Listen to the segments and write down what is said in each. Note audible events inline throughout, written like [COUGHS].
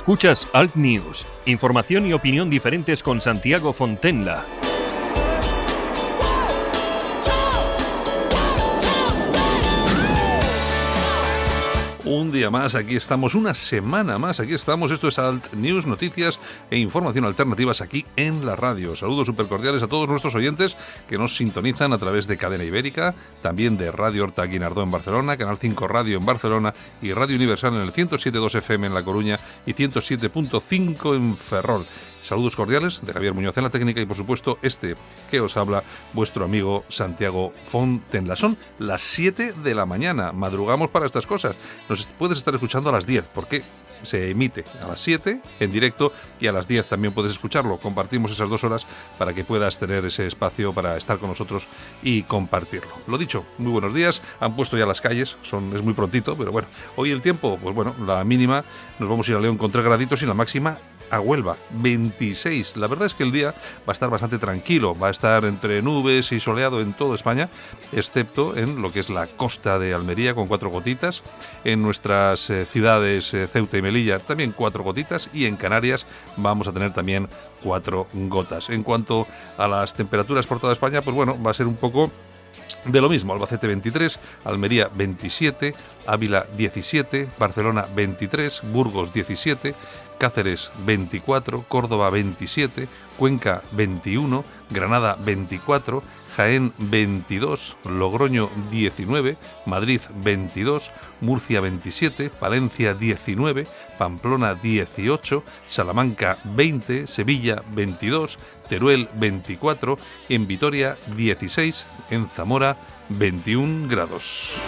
Escuchas Alt News, información y opinión diferentes con Santiago Fontenla. Un día más, aquí estamos, una semana más, aquí estamos. Esto es Alt News, noticias e información alternativas aquí en la radio. Saludos súper cordiales a todos nuestros oyentes que nos sintonizan a través de Cadena Ibérica, también de Radio Horta Guinardó en Barcelona, Canal 5 Radio en Barcelona y Radio Universal en el 107.2 FM en La Coruña y 107.5 en Ferrol. Saludos cordiales de Javier Muñoz en la técnica y por supuesto este que os habla, vuestro amigo Santiago Fontenla. Son las 7 de la mañana, madrugamos para estas cosas. Nos puedes estar escuchando a las 10 porque se emite a las 7 en directo y a las 10 también puedes escucharlo. Compartimos esas dos horas para que puedas tener ese espacio para estar con nosotros y compartirlo. Lo dicho, muy buenos días. Han puesto ya las calles, son, es muy prontito, pero bueno, hoy el tiempo, pues bueno, la mínima nos vamos a ir a León con 3 graditos y la máxima a Huelva, 26. La verdad es que el día va a estar bastante tranquilo, va a estar entre nubes y soleado en toda España, excepto en lo que es la costa de Almería con cuatro gotitas, en nuestras eh, ciudades eh, Ceuta y Melilla también cuatro gotitas y en Canarias vamos a tener también cuatro gotas. En cuanto a las temperaturas por toda España, pues bueno, va a ser un poco de lo mismo, Albacete 23, Almería 27, Ávila 17, Barcelona 23, Burgos 17, Cáceres 24, Córdoba 27, Cuenca 21, Granada 24, Jaén 22, Logroño 19, Madrid 22, Murcia 27, Palencia 19, Pamplona 18, Salamanca 20, Sevilla 22, Teruel 24, en Vitoria 16, en Zamora 21 grados.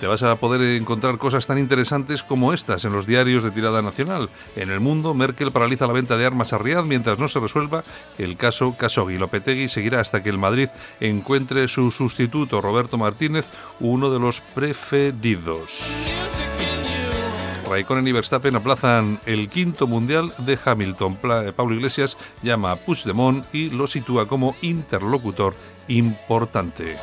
Te vas a poder encontrar cosas tan interesantes como estas en los diarios de tirada nacional. En el mundo, Merkel paraliza la venta de armas a Riad mientras no se resuelva el caso Khashoggi. Lopetegui seguirá hasta que el Madrid encuentre su sustituto, Roberto Martínez, uno de los preferidos. Raikkonen y Verstappen aplazan el quinto mundial de Hamilton. Pablo Iglesias llama a Puigdemont y lo sitúa como interlocutor importante.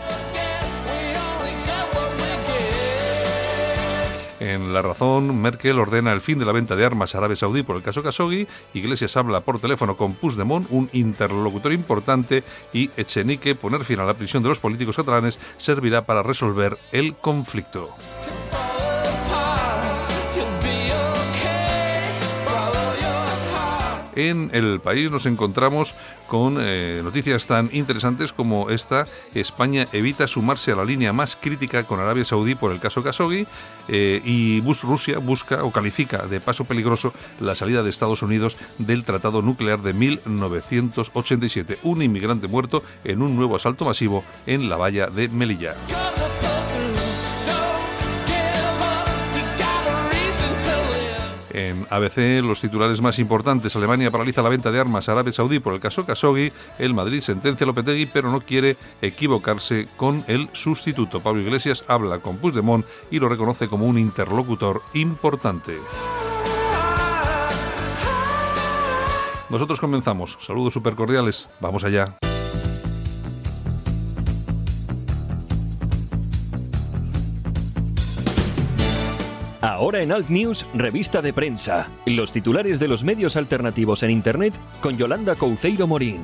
En La Razón, Merkel ordena el fin de la venta de armas a Arabia Saudí por el caso Khashoggi. Iglesias habla por teléfono con Puigdemont, un interlocutor importante, y Echenique poner fin a la prisión de los políticos catalanes servirá para resolver el conflicto. En el país nos encontramos con eh, noticias tan interesantes como esta. España evita sumarse a la línea más crítica con Arabia Saudí por el caso Khashoggi eh, y Rusia busca o califica de paso peligroso la salida de Estados Unidos del Tratado Nuclear de 1987. Un inmigrante muerto en un nuevo asalto masivo en la valla de Melilla. En ABC, los titulares más importantes. Alemania paraliza la venta de armas a Arabia Saudí por el caso Khashoggi. El Madrid sentencia a Lopetegui, pero no quiere equivocarse con el sustituto. Pablo Iglesias habla con Puigdemont y lo reconoce como un interlocutor importante. Nosotros comenzamos. Saludos super cordiales. Vamos allá. Ahora en Alt News, revista de prensa. Los titulares de los medios alternativos en Internet con Yolanda Couceiro Morín.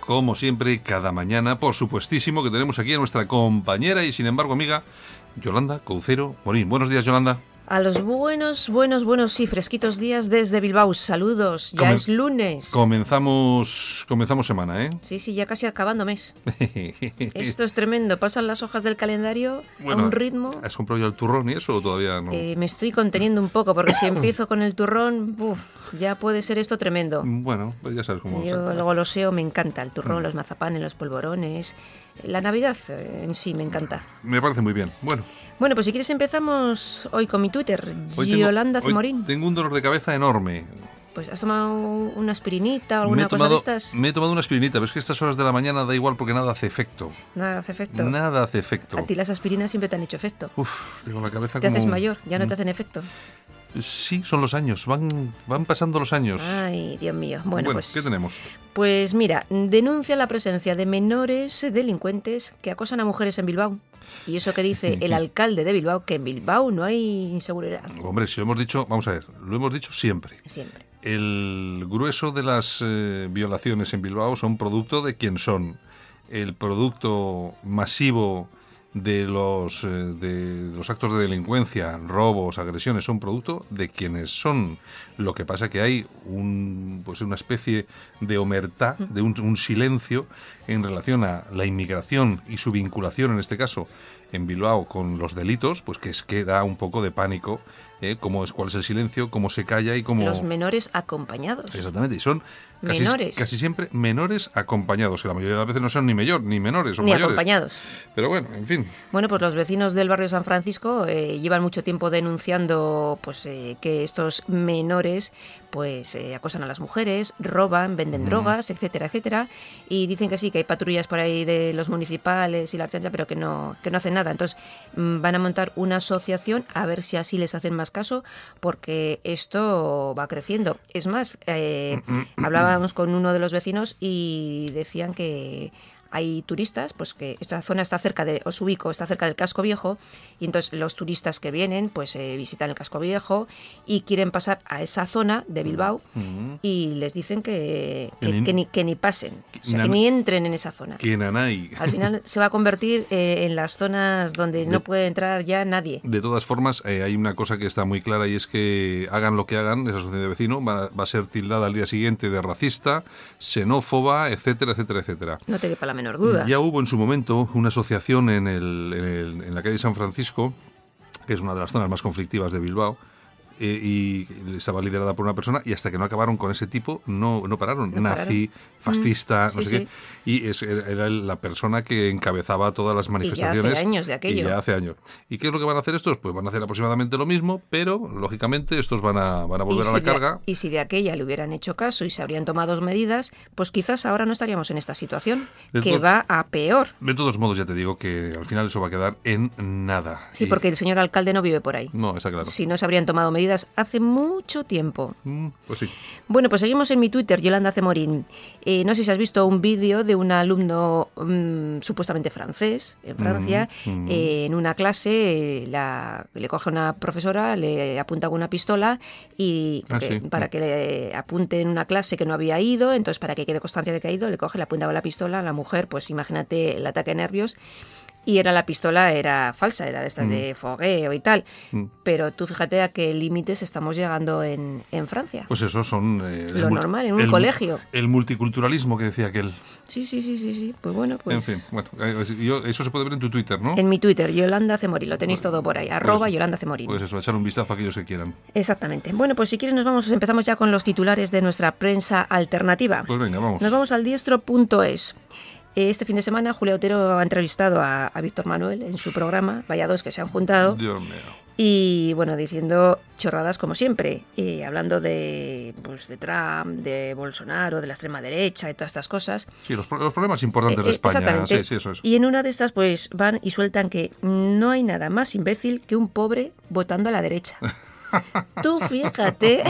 Como siempre, cada mañana, por supuestísimo que tenemos aquí a nuestra compañera y sin embargo amiga, Yolanda Couceiro Morín. Buenos días, Yolanda. A los buenos, buenos, buenos y fresquitos días desde Bilbao. Saludos, ya es lunes. Comenzamos, comenzamos semana, ¿eh? Sí, sí, ya casi acabando mes. [LAUGHS] Esto es tremendo. Pasan las hojas del calendario a un ritmo. ¿Has comprado ya el turrón y eso o todavía no? Eh, me estoy conteniendo un poco porque si [COUGHS] empiezo con el turrón, ya puede ser esto tremendo. Bueno, pues ya sabes cómo. Yo luego lo sé, me encanta el turrón, mm. los mazapanes, los polvorones. La Navidad eh, en sí me encanta. Me parece muy bien. Bueno. Bueno, pues si quieres empezamos hoy con mi Twitter, Yolanda Zamorín. Tengo un dolor de cabeza enorme. Pues has tomado una aspirinita o alguna cosa de estas. Me he tomado una aspirinita, pero es que estas horas de la mañana da igual porque nada hace efecto. Nada hace efecto. Nada hace efecto. A ti las aspirinas siempre te han hecho efecto. Uf, tengo la cabeza Te haces mayor, ya no te hacen efecto. Sí, son los años, van, van pasando los años. Ay, Dios mío. Bueno, pues, ¿qué tenemos? Pues mira, denuncia la presencia de menores delincuentes que acosan a mujeres en Bilbao. Y eso que dice el alcalde de Bilbao, que en Bilbao no hay inseguridad. Hombre, si lo hemos dicho, vamos a ver, lo hemos dicho siempre. Siempre. El grueso de las eh, violaciones en Bilbao son producto de quién son. El producto masivo de los, eh, de los actos de delincuencia, robos, agresiones, son producto de quienes son. Lo que pasa que hay un, pues una especie de omertá, de un, un silencio en relación a la inmigración y su vinculación, en este caso, en Bilbao con los delitos, pues que es que da un poco de pánico ¿eh? cómo es, cuál es el silencio, cómo se calla y cómo... Los menores acompañados. Exactamente, y son casi, menores. casi siempre menores acompañados, que la mayoría de las veces no son ni mayor, ni menores o Ni mayores. acompañados. Pero bueno, en fin. Bueno, pues los vecinos del barrio San Francisco eh, llevan mucho tiempo denunciando pues eh, que estos menores pues eh, acosan a las mujeres, roban, venden drogas, etcétera, etcétera, y dicen que sí, que hay patrullas por ahí de los municipales y la chancha, pero que no que no hacen nada. Entonces mm, van a montar una asociación a ver si así les hacen más caso, porque esto va creciendo. Es más, eh, hablábamos con uno de los vecinos y decían que hay turistas, pues que esta zona está cerca de Osubico, está cerca del casco viejo, y entonces los turistas que vienen, pues eh, visitan el casco viejo y quieren pasar a esa zona de Bilbao y les dicen que, que, Que ni- que ni, que ni pasen, o sea, que ni entren en esa zona. Al final [LAUGHS] se va a convertir eh, en las zonas donde no puede entrar ya nadie. De todas formas, eh, hay una cosa que está muy clara y es que hagan lo que hagan, esa asociación de vecinos va, va a ser tildada al día siguiente de racista, xenófoba, etcétera, etcétera, etcétera. No te quepa la menor duda. Ya hubo en su momento una asociación en, el- en el- en la calle San Francisco, que es una de las zonas más conflictivas de Bilbao, eh, y estaba liderada por una persona, y hasta que no acabaron con ese tipo, no, no pararon. No Nazi, fascista, Mm, no sí, sé sí. qué. Y es- era la persona que encabezaba todas las manifestaciones. años de aquello. Y ya hace años. ¿Y qué es lo que van a hacer estos? Pues van a hacer aproximadamente lo mismo, pero lógicamente estos van a, van a volver y a la de- carga. y si de aquella le hubieran hecho caso y se habrían tomado medidas, pues quizás ahora no estaríamos en esta situación, De que todos- va a peor. De todos modos, ya te digo que al final eso va a quedar en nada. Sí, Y- porque el señor alcalde no vive por ahí. No, está claro. Si no se habrían tomado medidas hace mucho tiempo. Mm, Pues sí. Bueno, pues seguimos en mi Twitter, Yolanda Cemorín. Eh, no sé si has visto un vídeo de un alumno mm, supuestamente francés, en Francia, Mm, mm. eh, en una clase, eh, la, le coge una profesora, le apunta con una pistola y Ah, que- sí. para que le apunte en una clase que no había ido, entonces para que quede constancia de que ha ido, le coge, le apunta con la pistola a la mujer, pues imagínate el ataque de nervios. Y era la pistola, era falsa, era de estas de fogueo y tal. Mm. Pero tú fíjate a qué límites estamos llegando en, en Francia. Pues eso son... eh, Lo normal, en un el- colegio. El multiculturalismo que decía aquel. Sí, sí, sí, sí, sí. Pues bueno, pues. En fin, bueno, eh, yo- eso se puede ver en tu Twitter, ¿no? En mi Twitter, Yolanda Cemorín, lo tenéis todo por ahí, arroba Pues- Yolanda Cemorín. Pues eso, echar un vistazo a aquellos que quieran. Exactamente. Bueno, pues si quieres nos vamos, empezamos ya con los titulares de nuestra prensa alternativa. Pues venga, vamos. Nos vamos al diestro.es. Este fin de semana Julia Otero ha entrevistado a, a Víctor Manuel en su programa, vaya dos que se han juntado, Dios mío. y bueno, diciendo chorradas como siempre, y hablando de, pues, de Trump, de Bolsonaro, de la extrema derecha y todas estas cosas. Sí, los, pro- los problemas importantes de Eh, eh, España. Exactamente. Sí, sí, eso es. Y en una de estas, pues van y sueltan que no hay nada más imbécil que un pobre votando a la derecha. [LAUGHS] Tú fíjate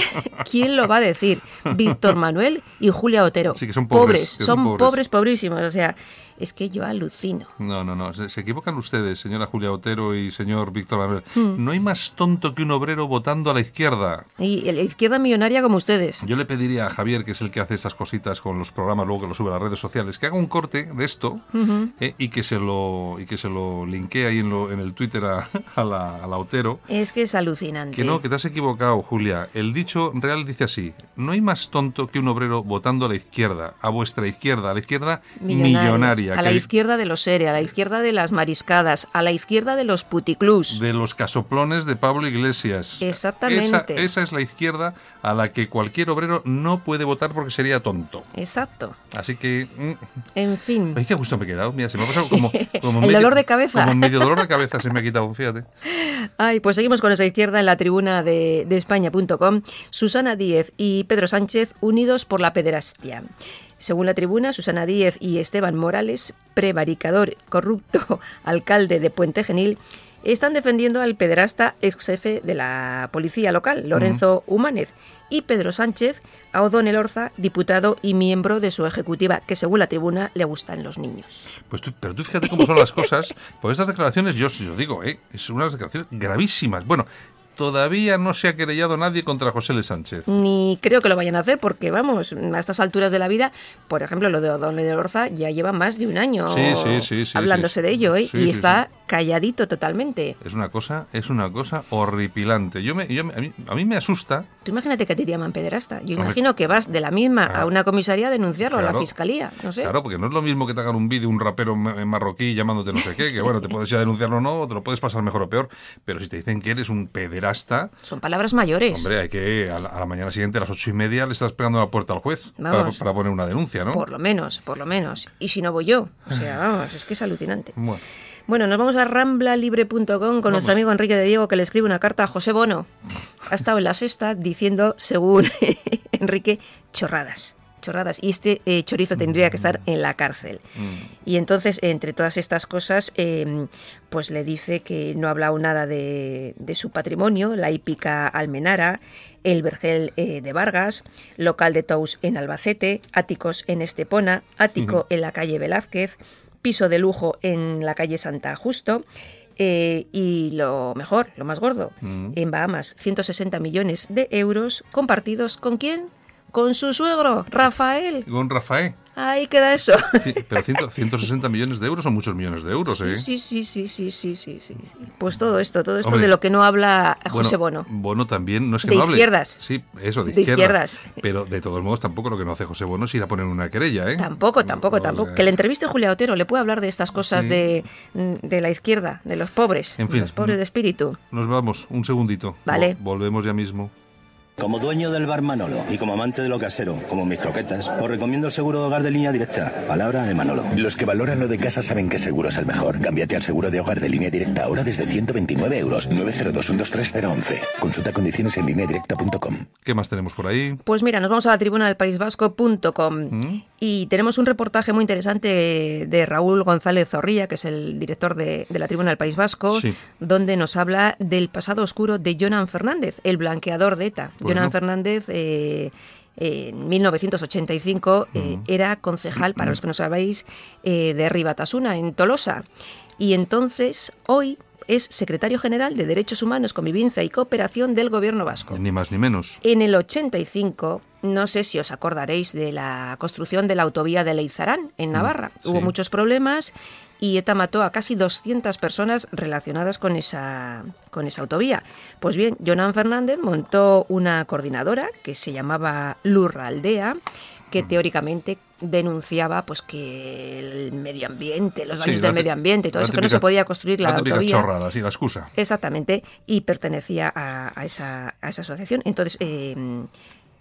quién lo va a decir. Víctor Manuel y Julia Otero. Sí, que son pobres, son son pobres. pobres, pobrísimos. O sea, es que yo alucino. No, no, no. Se, se equivocan ustedes, señora Julia Otero y señor Víctor Manuel. Hmm. No hay más tonto que un obrero votando a la izquierda. Y la izquierda millonaria como ustedes. Yo le pediría a Javier, que es el que hace estas cositas con los programas, luego que lo sube a las redes sociales, que haga un corte de esto eh, y que se lo y que se lo linkee ahí en, lo- en el Twitter a, a la, a la Otero. Es que es alucinante. Que no, que te has equivocado, Julia. El dicho real dice así: No hay más tonto que un obrero votando a la izquierda, a vuestra izquierda, a la izquierda millonaria. A la izquierda de los SERE, a la izquierda de las mariscadas, a la izquierda de los puticlús. de los casoplones de Pablo Iglesias. Exactamente. Esa, esa es la izquierda a la que cualquier obrero no puede votar porque sería tonto. Exacto. Así que. mm, En fin. Ay, qué gusto me he quedado. Mira, se me ha pasado como. [LAUGHS] como El dolor de cabeza. Como medio dolor de [LAUGHS] cabeza se me ha quitado, fíjate. Ay, pues seguimos con esa izquierda en la tribuna de, de España.com. Susana Díez y Pedro Sánchez unidos por la pederastia. Según la tribuna, Susana Díez y Esteban Morales, prevaricador, corrupto [LAUGHS] alcalde de Puente Genil, están defendiendo al pederasta ex jefe de la policía local, Lorenzo Humánez, y Pedro Sánchez a O'Donnell Orza, diputado y miembro de su ejecutiva, que según la tribuna le gustan los niños. Pues tú, pero tú fíjate cómo son las cosas. [LAUGHS] Pues estas declaraciones, yo os digo, ¿eh? es unas declaraciones gravísimas. Bueno, todavía no se ha querellado nadie contra José L. Sánchez. Ni creo que lo vayan a hacer porque, vamos, a estas alturas de la vida, por ejemplo, lo de O'Donnell Orza ya lleva más de un año hablándose de ello ¿eh? y está calladito totalmente. Es una cosa, es una cosa horripilante. Yo me, a, mí, me asusta. Tú imagínate que te llaman pederasta. Yo imagino que vas de la misma a una comisaría a denunciarlo a la fiscalía. No sé. Claro, porque no es lo mismo que te hagan un vídeo un rapero en marroquí llamándote no sé qué, que bueno, te puedes ir a denunciarlo o no, o te lo puedes pasar mejor o peor. Pero si te dicen que eres un pederasta. Son palabras mayores. Hombre, hay que a la, mañana siguiente, a las ocho y media, le estás pegando la puerta al juez para, para, poner una denuncia, ¿no? Por lo menos, por lo menos. Y si no voy yo. O sea, vamos, es que es alucinante. Bueno. Bueno, nos vamos a ramblalibre.com con nuestro amigo Enrique de Diego que le escribe una carta a José Bono. Ha estado en la sexta diciendo, según [LAUGHS] Enrique, chorradas chorradas y este eh, chorizo tendría que estar en la cárcel. Mm. Y entonces, entre todas estas cosas, em, pues le dice que no ha hablado nada de, su patrimonio, la hípica Almenara, el Vergel eh, de Vargas, local de Tous en Albacete, áticos en Estepona, ático en la calle Velázquez, piso de lujo en la calle Santa Justo. Eh, y lo mejor, lo más gordo, mm. en Bahamas, 160 millones de euros compartidos con quién? Con su suegro, Rafael. Con Rafael. Ahí queda eso. pero 160 millones de euros son muchos millones de euros, ¿eh? Sí, sí, sí, sí, sí, sí, sí. Pues todo esto, todo esto de lo que no habla José Bono. Bono también, no es que de no hable. izquierdas. Sí, eso, de, izquierdas. Pero de todos modos, tampoco lo que no hace José Bono es ir a poner una querella, ¿eh? Tampoco, tampoco, tampoco. Que le entreviste a Julia Otero, le puede hablar de estas cosas de, de, la izquierda, de los pobres, en fin, los pobres de espíritu. Nos vamos, un segundito. Vale. Volvemos ya mismo. Como dueño del bar Manolo y como amante de lo casero, como mis croquetas, os recomiendo el seguro de hogar de línea directa. Palabra de Manolo. Los que valoran lo de casa saben que seguro es el mejor. Cámbiate al seguro de hogar de línea directa ahora desde 129 euros. 902 Consulta condiciones en directa.com. ¿Qué más tenemos por ahí? Pues mira, nos vamos a la tribuna del País Vasco.com ¿Mm? y tenemos un reportaje muy interesante de Raúl González Zorrilla, que es el director de, la tribuna del País Vasco, donde nos habla del pasado oscuro de Jonan Fernández, el blanqueador de ETA. Jonan Fernández eh, en 1985 eh, era concejal, para los que no sabéis, eh, de Ribatasuna, en Tolosa. Y entonces, hoy es secretario general de Derechos Humanos, Convivencia y Cooperación del Gobierno Vasco. Ni más ni menos. En el 85, no sé si os acordaréis de la construcción de la autovía de Leizarán, en mm, Navarra. Hubo muchos problemas y ETA mató a casi 200 personas relacionadas con esa, con esa autovía. Pues bien, Jonan Fernández montó una coordinadora que se llamaba Lurra Aldea, que mm. teóricamente denunciaba pues que el medio ambiente, los daños del medio ambiente y todo eso, que no se podía construir la, la autovía. chorrada, sí, la excusa. Exactamente, y pertenecía a, esa, a esa asociación. Entonces, eh,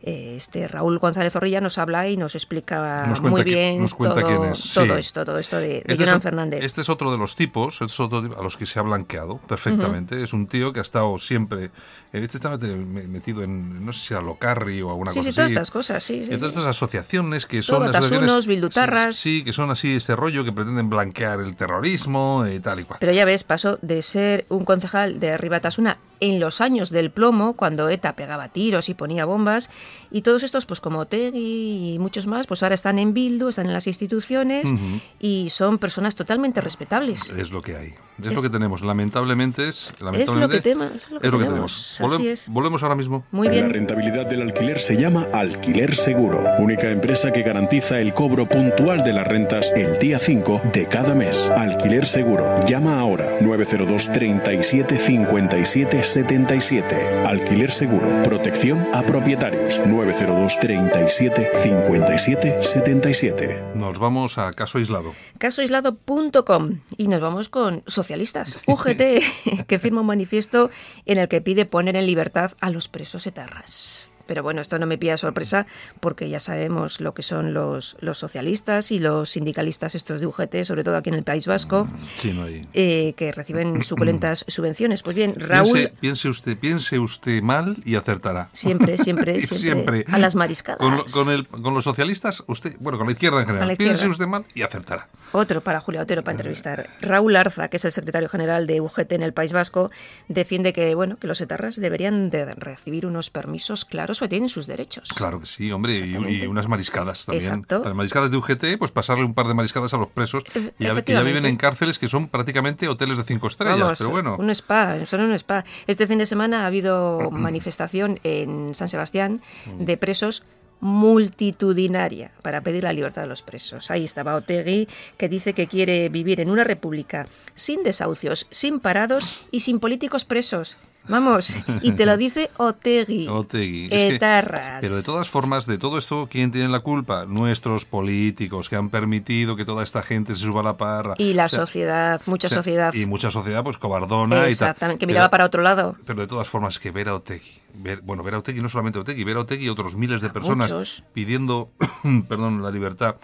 este Raúl González Zorrilla nos habla y nos explica muy bien todo, esto, todo esto de, de este Fernández. Este es otro de los tipos, es otro a los que se ha blanqueado perfectamente. Es un tío que ha estado siempre, eh, este estaba metido en, no sé si era Locarri o alguna cosa sí, así. todas estas cosas, sí. Y todas estas asociaciones que son... asociaciones, bildutarras... Sí, que son así este rollo, que pretenden blanquear el terrorismo y tal y cual. Pero ya ves, pasó de ser un concejal de Ribatasuna en los años del plomo, cuando ETA pegaba tiros y ponía bombas, y todos estos, pues como Tegui y muchos más, pues ahora están en Bildu, están en las instituciones y son personas totalmente respetables. Es lo que hay, es, lo que tenemos. Lamentablemente es, lamentablemente, es lo que, tenemos. es lo que, tenemos. Así es. Volvemos ahora mismo. Muy bien. La rentabilidad del alquiler se llama Alquiler Seguro, única empresa que garantiza el cobro puntual de las rentas el día 5 de cada mes. Alquiler Seguro. Llama ahora 902 37 57 77. Alquiler Seguro. Protección a propietarios. 902 37 57 77. Nos vamos a caso aislado. Casoaislado.com y nos vamos con socialistas. UGT [LAUGHS] que firma un manifiesto en el que pide poner en libertad a los presos etarras. Pero bueno, esto no me pilla sorpresa porque ya sabemos lo que son los, los socialistas y los sindicalistas estos de UGT, sobre todo aquí en el País Vasco, Mm, Sí, no hay. eh, que reciben [COUGHS] suculentas subvenciones. Pues bien, Raúl... Piense, piense usted, piense usted mal y acertará. Siempre, siempre, [LAUGHS] siempre, A las mariscadas. Con, lo- con el- con los socialistas, usted, bueno, con la izquierda en general, piense usted mal y acertará. Otro para Julia Otero para entrevistar. Raúl Arza, que es el secretario general de UGT en el País Vasco, defiende que bueno que los etarras deberían de recibir unos permisos claros porque tienen sus derechos. Claro que sí, hombre, y, unas mariscadas también. Exacto. Las mariscadas de UGT, pues pasarle un par de mariscadas a los presos. Y ya, que ya viven en cárceles que son prácticamente hoteles de cinco estrellas, Vamos, pero bueno. un spa, son un spa. Este fin de semana ha habido [CLEARS THROAT] manifestación en San Sebastián Mm. de presos multitudinaria para pedir la libertad de los presos. Ahí estaba Otegui, que dice que quiere vivir en una república sin desahucios, sin parados y sin políticos presos. Vamos, y te lo [LAUGHS] dice Otegui. Otegui. Es que- Etarras. pero de todas formas, de todo esto, ¿quién tiene la culpa? Nuestros políticos que han permitido que toda esta gente se suba a la parra. Y la O sea, sociedad, mucha o sea, sociedad. Y mucha sociedad, pues cobardona y Exactamente, que tal. miraba Pero- para otro lado. Pero de todas formas, que ver a Otegui, ver- bueno, ver a Otegui, no solamente a Otegui, ver a Otegui y otros miles de personas muchos. pidiendo, [COUGHS] perdón, la libertad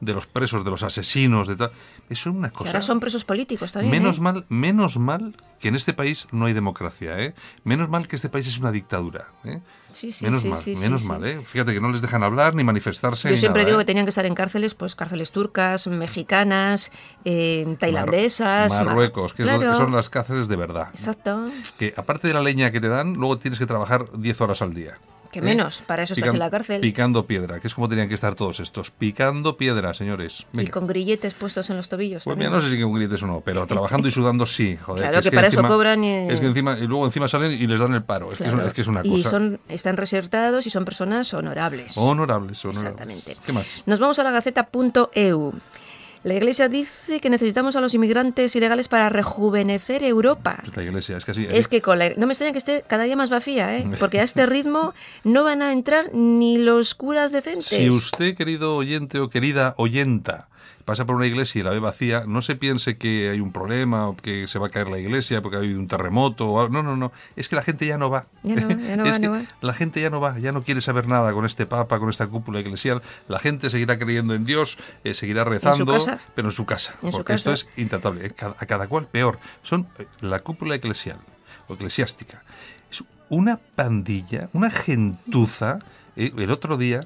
de los presos, de los asesinos, de tal. Eso es una Que cosa. ahora son presos políticos también. menos ¿eh? mal, menos mal que en este país no hay democracia, ¿eh? Menos mal que este país es una dictadura, ¿eh? Sí, sí, menos sí, mal, menos mal, ¿eh? Fíjate que no les dejan hablar ni manifestarse. Yo ni siempre nada, digo ¿eh? que tenían que estar en cárceles, pues cárceles turcas, mexicanas, eh, tailandesas. Mar- Marruecos, que, Claro. son las cárceles de verdad. Exacto. Que aparte de la leña que te dan, luego tienes que trabajar 10 horas al día. Que ¿eh? menos, para eso estás en la cárcel. Picando piedra, que es como tenían que estar todos estos. Picando piedra, señores. Y con grilletes puestos en los tobillos. Pues mira, no sé si con grites o no, pero [LAUGHS] trabajando y sudando sí, joder. Claro, que para eso cobran y- Es que encima, y luego encima salen y les dan el paro. Es, que, es una, Claro. es que es una Y cosa. son, están resertados y son personas honorables. Honorables, honorables. Exactamente. ¿Qué más? Nos vamos a la gaceta.eu. La Iglesia dice que necesitamos a los inmigrantes ilegales para rejuvenecer Europa. La iglesia, es que así. Es que con la- no me extraña que esté cada día más vacía, ¿eh? porque a este ritmo no van a entrar ni los curas decentes. Si usted, querido oyente o querida oyenta, pasa por una iglesia y la ve vacía, no se piense que hay un problema o que se va a caer la iglesia porque ha habido un terremoto. O algo. No, no, no. Es que la gente ya no va. Ya no va, ya no [LAUGHS] es va, que no va. la gente ya no va, ya no quiere saber nada con este papa, con esta cúpula eclesial. La gente seguirá creyendo en Dios, eh, seguirá rezando, pero en su casa. En su porque esto es intratable. Eh, cada- a cada cual peor. Son eh, la cúpula eclesial o eclesiástica. Es una pandilla, una gentuza. Eh, el otro día,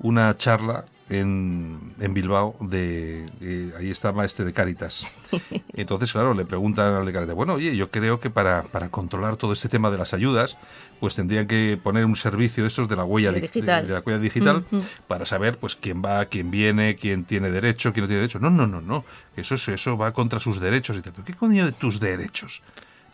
una charla en, en Bilbao de eh, ahí estaba este de Cáritas. [LAUGHS] Entonces, claro, le preguntan al de Cáritas, bueno, oye, yo creo que para, para controlar todo este tema de las ayudas, pues tendrían que poner un servicio de esos de la huella digital. de la huella digital para saber pues quién va, quién viene, quién tiene derecho, quién no tiene derecho. No, no, no, no. Eso es- eso va contra sus derechos y tal. ¿Pero qué coño de tus derechos?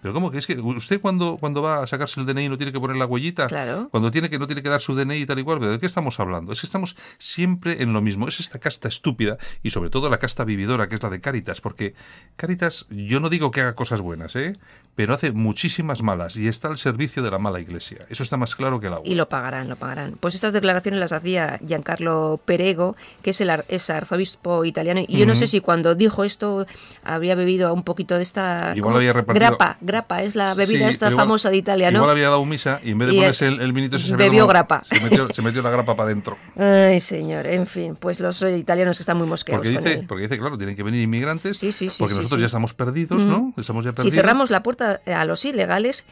Pero cómo que es que usted cuando, cuando va a sacarse el DNI no tiene que poner la huellita, Claro. cuando tiene que no tiene que dar su DNI y tal igual, pero ¿de qué estamos hablando? Es que estamos siempre en lo mismo. Es esta casta estúpida y sobre todo la casta vividora que es la de Cáritas, porque Cáritas yo no digo que haga cosas buenas, ¿eh? pero hace muchísimas malas y está al servicio de la mala iglesia. Eso está más claro que el agua. Y lo pagarán, lo pagarán. Pues estas declaraciones las hacía Giancarlo Perego, que es el ar- es arzobispo italiano. Y yo no sé si cuando dijo esto había bebido un poquito de esta... Igual había repartido- Grapa, grapa, es la bebida Sí, esta igual- famosa de Italia, ¿no? Igual había dado misa y en vez de Y ponerse el- el, el vinito se bebió grapa. Se metió, se metió la grapa para adentro. Ay, señor, en fin, pues los eh, italianos que están muy mosqueados Porque con dice, él. porque dice, claro, tienen que venir inmigrantes, Sí, sí, sí, porque nosotros ya estamos perdidos, ¿no? Estamos ya Si perdidos. cerramos la puerta a los ilegales,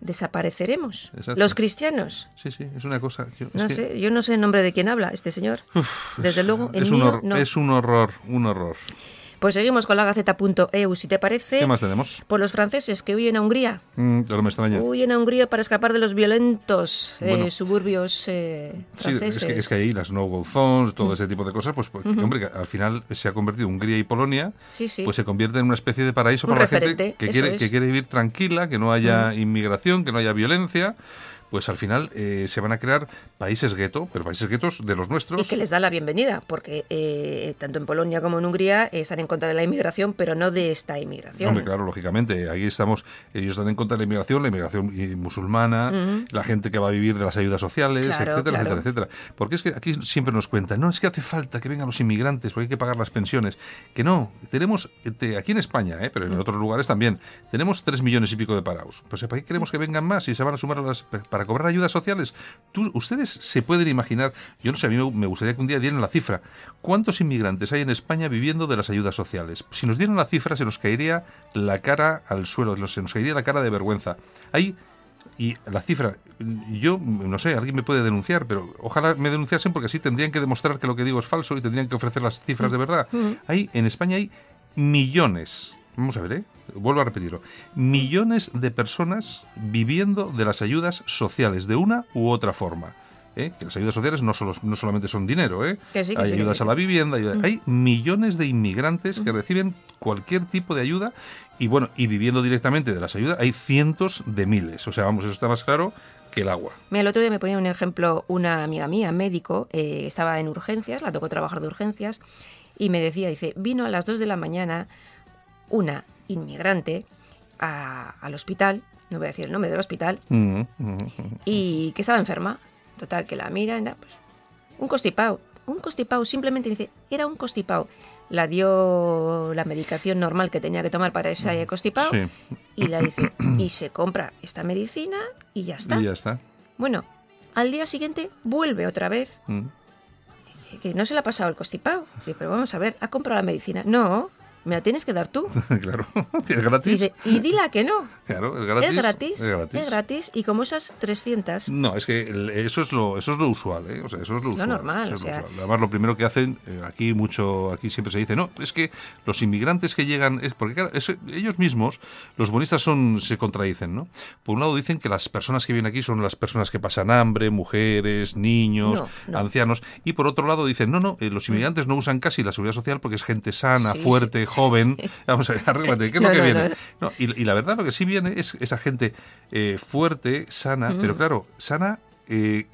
desapareceremos. Exacto. Los cristianos. Sí, sí, es una cosa. yo- es No que- sé, yo no sé en nombre de quién habla este señor. Desde luego, el es, un mío, hor- no. es un horror, un horror. Pues seguimos con la Gaceta.eu, si te parece. ¿Qué más tenemos? Por los franceses que huyen a Hungría. Mm, no me extraña. Huyen a Hungría para escapar de los violentos eh, Bueno. suburbios eh, Sí, franceses. es que, es que ahí las no-go zones, todo ese tipo de cosas, pues, pues, que, hombre, que al final se ha convertido Hungría y Polonia, Sí, sí. pues se convierte en una especie de paraíso Un para la gente que quiere, es. Mm. que quiere vivir tranquila, que no haya inmigración, que no haya violencia. Pues al final eh, se van a crear países gueto, pero países guetos de los y nuestros. que les da la bienvenida, porque eh, tanto en Polonia como en Hungría eh, están en contra de la inmigración, pero no de esta inmigración. Hombre, claro, lógicamente. Ahí estamos, ellos están en contra de la inmigración, la inmigración eh, musulmana, la gente que va a vivir de las ayudas sociales, Claro, etcétera, claro. etcétera, etcétera. Porque es que aquí siempre nos cuentan, no, es que hace falta que vengan los inmigrantes porque hay que pagar las pensiones. Que no, tenemos, te- aquí en España, eh, pero en otros lugares también, tenemos tres millones y pico de parados. Pues ¿para qué queremos que vengan más y se van a sumar a las, para cobrar ayudas sociales. Tú, ustedes se pueden imaginar, yo no sé, a mí me gustaría que un día dieran la cifra. ¿Cuántos inmigrantes hay en España viviendo de las ayudas sociales? Si nos dieran la cifra, se nos caería la cara al suelo, se nos caería la cara de vergüenza. Hay y la cifra, yo no sé, alguien me puede denunciar, pero ojalá me denunciasen porque así tendrían que demostrar que lo que digo es falso y tendrían que ofrecer las cifras de verdad. Mm. Hay, en España hay millones, vamos a ver, ¿eh? Vuelvo a repetirlo, millones de personas viviendo de las ayudas sociales de una u otra forma. ¿eh? Que las ayudas sociales no, solo, no solamente son dinero, ¿eh? Sí, hay sí, ayudas sí, a la vivienda, ayuda- hay millones de inmigrantes que reciben cualquier tipo de ayuda y bueno, y viviendo directamente de las ayudas hay cientos de miles. O sea, vamos, eso está más claro que el agua. Mira, el otro día me ponía un ejemplo una amiga mía, médico, eh, estaba en urgencias, la tocó trabajar de urgencias, y me decía, dice, vino a las 2 de la mañana una inmigrante a- al hospital, no voy a decir el nombre del hospital, Mm, mm, mm. y que estaba enferma. Total, que la mira, pues, un constipado, un constipado, simplemente me dice, era un constipado. La dio la medicación normal que tenía que tomar para ese constipado Sí, y la dice, y se compra esta medicina y ya está. y ya está. Bueno, al día siguiente vuelve otra vez, Mm. que no se le ha pasado el constipado. Pero vamos a ver, ¿ha comprado la medicina? No, me la tienes que dar tú. [LAUGHS] claro, [LAUGHS] es Y, gratis. y dila que no. Claro, es gratis. es gratis, Es gratis. es gratis, y como esas 300, No, es que el- eso es lo eso es lo usual, ¿eh? O sea, eso es lo usual. normal, o lo usual. Además, lo primero que hacen eh, aquí mucho aquí siempre se dice, no, es que los inmigrantes que llegan es porque claro, es- ellos mismos los bonistas son se contradicen, ¿no? Por un lado dicen que las personas que vienen aquí son las personas que pasan hambre, mujeres, niños, No, no. ancianos, y por otro lado dicen, no, no, eh, los inmigrantes no usan casi la seguridad social porque es gente sana, Sí, fuerte, joven. [LAUGHS] Vamos a ver, arréglate, ¿qué es No, lo que no, viene? no. No, y, y la verdad lo que sí viene es esa gente eh, fuerte, sana, Mm. pero claro, sana eh,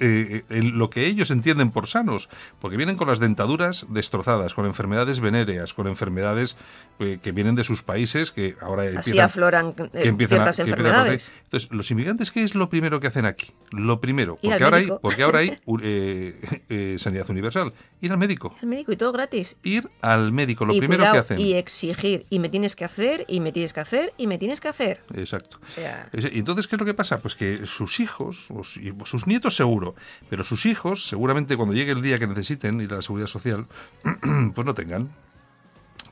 eh, en lo que ellos entienden por sanos, porque vienen con las dentaduras destrozadas, con enfermedades venéreas, con enfermedades eh, que vienen de sus países, que ahora así empiezan, afloran eh, que empiezan a- ciertas que empiezan a enfermedades. Entonces, los inmigrantes, ¿qué es lo primero que hacen aquí? Lo primero, porque al ahora, hay, porque ahora hay [LAUGHS] eh, eh, sanidad universal, ir al médico. El médico y todo gratis. Ir al médico, lo y primero cuidado, que hacen. y exigir, y me tienes que hacer, y me tienes que hacer, y me tienes que hacer. Exacto. O sea, entonces, ¿qué es lo que pasa? Pues que sus hijos, y sus nietos seguro, pero sus hijos, seguramente cuando llegue el día que necesiten ir a la seguridad social, [CLEARS THROAT] pues no tengan.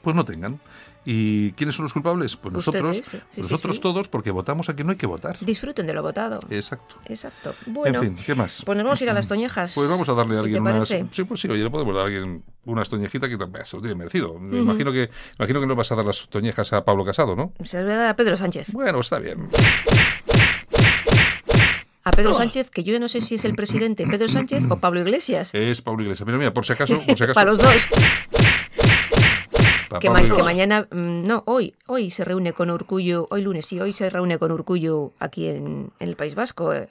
Pues no tengan. ¿Y quiénes son los culpables? Pues nosotros, sí, sí, nosotros sí. todos, porque votamos a que no hay que votar. disfruten de lo votado. Exacto. Exacto. Bueno, en fin, ¿qué más? pues nos vamos a ir a las toñejas. Pues vamos a darle a alguien unas. Sí, pues sí, oye, le podemos dar a alguien unas toñejitas que también se lo tiene merecido. Me imagino, que, imagino que no vas a dar las toñejas a Pablo Casado, ¿no? Se las voy a dar a Pedro Sánchez. Bueno, está bien. A Pedro Sánchez, que yo no sé si es el presidente Pedro Sánchez o Pablo Iglesias. Es Pablo Iglesias. Pero mira, por si acaso, por si [LAUGHS] acaso. Para los dos. Que, ma- mañana, mm, no, hoy, hoy se reúne con Urcullo, hoy lunes, sí, hoy se reúne con Urcullo aquí en, en el País Vasco, eh,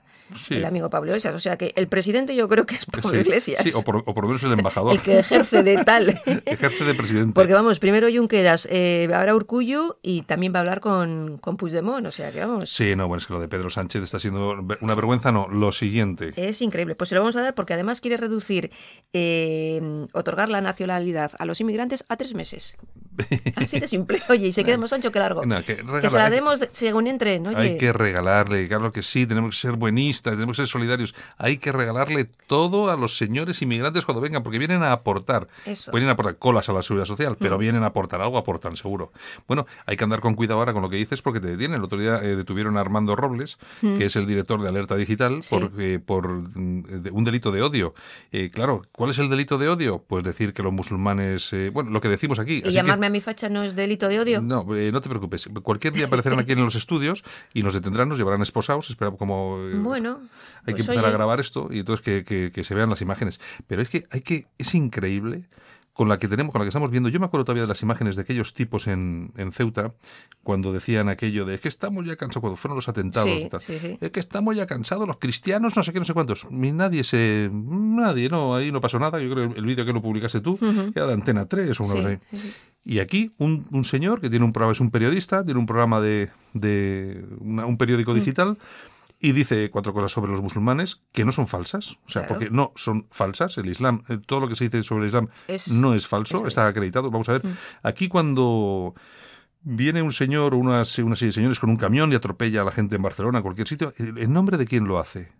Sí. el amigo Pablo Iglesias. O sea que el presidente yo creo que es Pablo Sí, Iglesias. sí, o, por, o por lo menos el embajador. el que ejerce de tal. [LAUGHS] Ejerce de presidente. Porque vamos, primero Junqueras, eh, ahora Urcullo y también va a hablar con, con Puigdemont, o sea que vamos. Sí, no, bueno, es que lo de Pedro Sánchez está siendo una vergüenza, no, lo siguiente. Es increíble. Pues se lo vamos a dar porque además quiere reducir, eh, otorgar la nacionalidad a los inmigrantes a tres meses. [LAUGHS] Así de simple. Oye, y se queda más ancho que largo. No, que se la demos de- según entren. Oye, Hay que regalarle, claro que sí, tenemos que ser tenemos que ser solidarios. Hay que regalarle todo a los señores inmigrantes cuando vengan, porque vienen a aportar. Eso. Vienen a aportar colas a la seguridad social, pero vienen a aportar algo, aportan seguro. Bueno, hay que andar con cuidado ahora con lo que dices porque te detienen. El otro día eh, detuvieron a Armando Robles, que es el director de Alerta Digital, Sí. por, eh, por mm, un delito de odio. Eh, claro, ¿cuál es el delito de odio? Pues decir que los musulmanes, eh, bueno, lo que decimos aquí. y que- llamarme a mi facha no es delito de odio. no, eh, no te preocupes. Cualquier día aparecerán aquí en [LAUGHS] los estudios y nos detendrán, nos llevarán esposados. Espera, como eh, Bueno, hay que pues empezar a grabar esto y entonces que, que- que se vean las imágenes. Pero es que hay que es increíble con la que tenemos, con la que estamos viendo. Yo me acuerdo todavía de las imágenes de aquellos tipos en, en Ceuta cuando decían aquello de "Es que estamos ya cansados cuando fueron los atentados. Sí, y tal. sí, sí. Es que estamos ya cansados los cristianos, no sé qué, no sé cuántos. Ni nadie se, nadie, no, ahí no pasó nada. Yo creo que el vídeo que lo publicaste tú Ujú. era de Antena 3 o una cosa así. sí, sí. Y aquí un, un señor que tiene un programa, es un periodista, tiene un programa de, de una- un periódico Mm. digital y dice cuatro cosas sobre los musulmanes que no son falsas. O sea, Claro. porque no son falsas. El Islam, eh, todo lo que se dice sobre el Islam Es- no es falso, está es. acreditado. Vamos a ver, Mm. aquí cuando Viene un señor o unas, una serie de señores con un camión y atropella a la gente en Barcelona, en cualquier sitio. ¿En nombre de quién lo hace?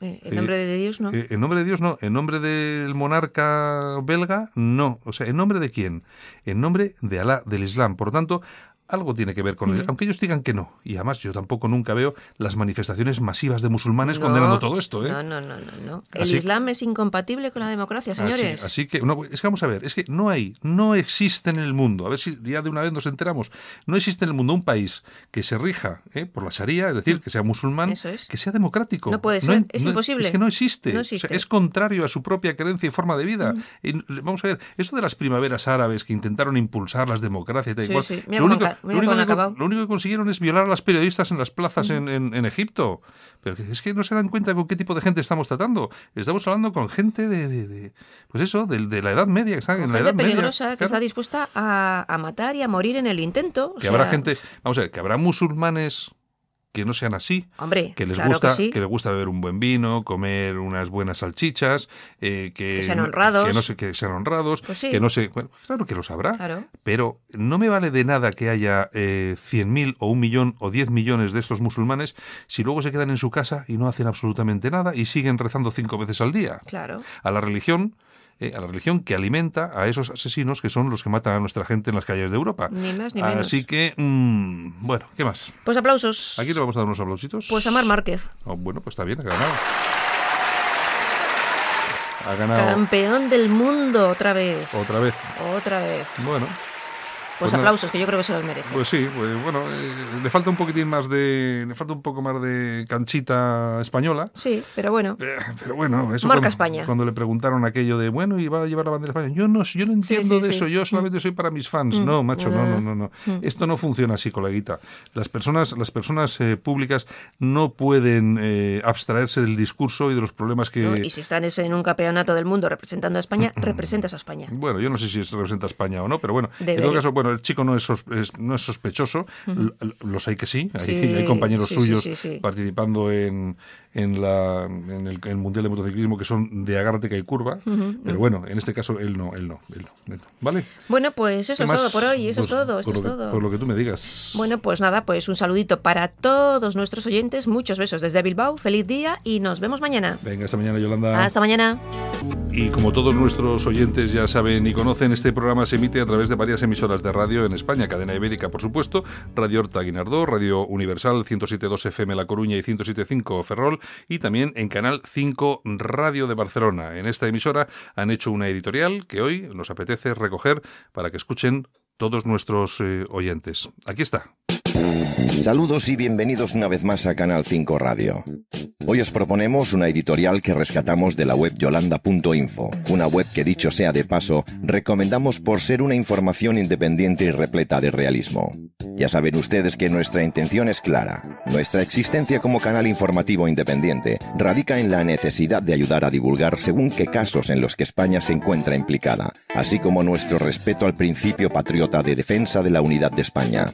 Eh, en nombre de Dios, ¿no? Eh, en nombre de Dios, no. En nombre del monarca belga, no. O sea, ¿en nombre de quién? En nombre de Alá, del Islam. Por lo tanto, algo tiene que ver con él, aunque ellos digan que no. Y además yo tampoco nunca veo las manifestaciones masivas de musulmanes condenando todo esto. ¿eh? No, no, no, no. El Islam es incompatible con la democracia, señores. Así, que, es que vamos a ver, es que no hay, no existe en el mundo, a ver si ya de una vez nos enteramos, no existe en el mundo un país que se rija ¿eh? por la Sharia, es decir, que sea musulmán, que sea democrático. No puede ser, es imposible. Es que no existe. es contrario a su propia creencia y forma de vida. Mm. vamos a ver, esto de las primaveras árabes que intentaron impulsar las democracias y tal, lo único, lo único, que, consiguieron es violar a las periodistas en las plazas en, en, Egipto. Pero es que no se dan cuenta con qué tipo de gente estamos tratando. Estamos hablando con gente de, pues eso, de, la Edad Media, que en la edad peligrosa que está dispuesta a, matar y a morir en el intento. Que habrá gente, vamos a ver, que habrá musulmanes que no sean así. Hombre, que les gusta, que, les gusta beber un buen vino, comer unas buenas salchichas, eh, que, sean honrados, que no sé, que sean honrados, pues que no sé, claro que lo sabrá, pero no me vale de nada que haya eh, 100.000 o un millón o 10 millones de estos musulmanes si luego se quedan en su casa y no hacen absolutamente nada y siguen rezando cinco veces al día. Claro. A la religión eh, a la religión que alimenta a esos asesinos que son los que matan a nuestra gente en las calles de Europa. Ni más ni menos. Así que, mm, bueno, ¿qué más? Pues aplausos. Aquí le vamos a dar unos aplausitos. Pues a Mar Márquez. Oh, bueno, pues está bien, ha ganado. Ha ganado. Campeón del mundo otra vez. Otra vez. Otra vez. Bueno. Pues, pues aplausos, que yo creo que se los merece. Pues sí, pues bueno, eh, le falta un poquitín más de. Le falta un poco más de canchita española. Sí, pero bueno. Eh, pero bueno, eso. Marca cuando, España. Cuando le preguntaron aquello de, bueno, iba a llevar la bandera española. Yo no, yo no entiendo de eso, yo solamente soy para mis fans. Mm. No, macho, no, no, no. no. Mm. Esto no funciona así, coleguita. Las personas, las personas eh, públicas no pueden abstraerse del discurso y de los problemas que. y si están en un campeonato del mundo representando a España, [CLEARS THROAT] representas a España. Bueno, yo no sé si se representa a España o no, pero bueno. En todo caso, bueno, el chico no es no es sospechoso. Los hay que sí. Hay, compañeros suyos participando en, en, la, en, el, Mundial de Motociclismo que son de agárrate y curva. Pero bueno, en este caso él no, él no, él no. ¿Vale? Bueno, pues eso es todo por hoy. Eso es pues todo. Eso es todo. por lo que tú me digas. Bueno, pues nada, pues un saludito para todos nuestros oyentes. Muchos besos desde Bilbao. Feliz día y nos vemos mañana. Venga, hasta mañana, Yolanda. Hasta mañana. Y como todos nuestros oyentes ya saben y conocen, este programa se emite a través de varias emisoras de radio en España, cadena ibérica, por supuesto, Radio Horta Guinardó, Radio Universal 107.2 FM La Coruña y 107.5 Ferrol, y también en Canal 5 Radio de Barcelona. En esta emisora han hecho una editorial que hoy nos apetece recoger para que escuchen todos nuestros eh, oyentes. Aquí está. Saludos y bienvenidos una vez más a Canal 5 Radio. Hoy os proponemos una editorial que rescatamos de la web yolanda.info, una web que dicho sea de paso, recomendamos por ser una información independiente y repleta de realismo. Ya saben ustedes que nuestra intención es clara. Nuestra existencia como canal informativo independiente radica en la necesidad de ayudar a divulgar según qué casos en los que España se encuentra implicada, así como nuestro respeto al principio patriota de defensa de la unidad de España.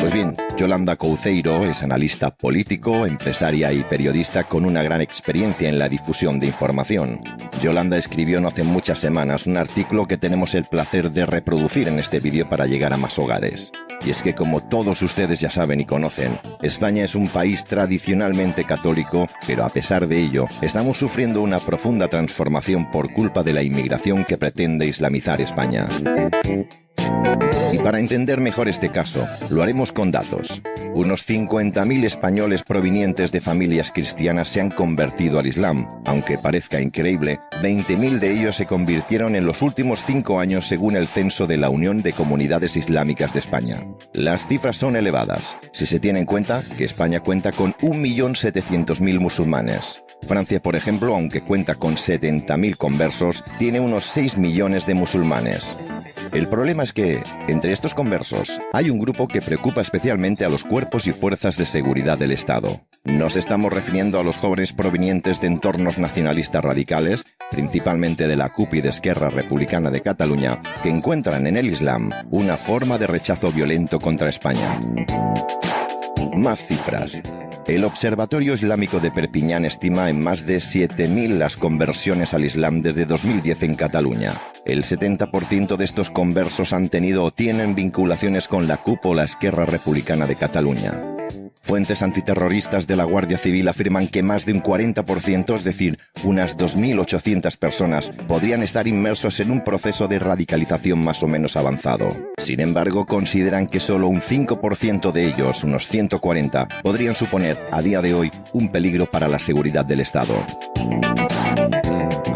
Pues bien, Yolanda Couceiro es analista político, empresaria y periodista con una gran experiencia en la difusión de información. Yolanda escribió no hace muchas semanas un artículo que tenemos el placer de reproducir en este vídeo para llegar a más hogares. Y es que como todos ustedes ya saben y conocen, España es un país tradicionalmente católico, pero a pesar de ello, estamos sufriendo una profunda transformación por culpa de la inmigración que pretende islamizar España. Y para entender mejor este caso, lo haremos con datos. Unos 50.000 españoles provenientes de familias cristianas se han convertido al Islam. Aunque parezca increíble, 20.000 de ellos se convirtieron en los últimos cinco años según el censo de la Unión de Comunidades Islámicas de España. Las cifras son elevadas, si se tiene en cuenta que España cuenta con 1.700.000 musulmanes. Francia, por ejemplo, aunque cuenta con 70.000 conversos, tiene unos 6 millones de musulmanes. El problema es que, entre estos conversos, hay un grupo que preocupa especialmente a los cuerpos y fuerzas de seguridad del Estado. Nos estamos refiriendo a los jóvenes provenientes de entornos nacionalistas radicales, principalmente de la CUP y de Esquerra Republicana de Cataluña, que encuentran en el Islam una forma de rechazo violento contra España. Más cifras. El Observatorio Islámico de Perpiñán estima en más de 7.000 las conversiones al Islam desde 2010 en Cataluña. El 70% de estos conversos han tenido o tienen vinculaciones con la CUP o la Esquerra Republicana de Cataluña. Fuentes antiterroristas de la Guardia Civil afirman que más de un 40%, es decir, unas 2.800 personas, podrían estar inmersos en un proceso de radicalización más o menos avanzado. Sin embargo, consideran que solo un 5% de ellos, unos 140, podrían suponer a día de hoy un peligro para la seguridad del Estado.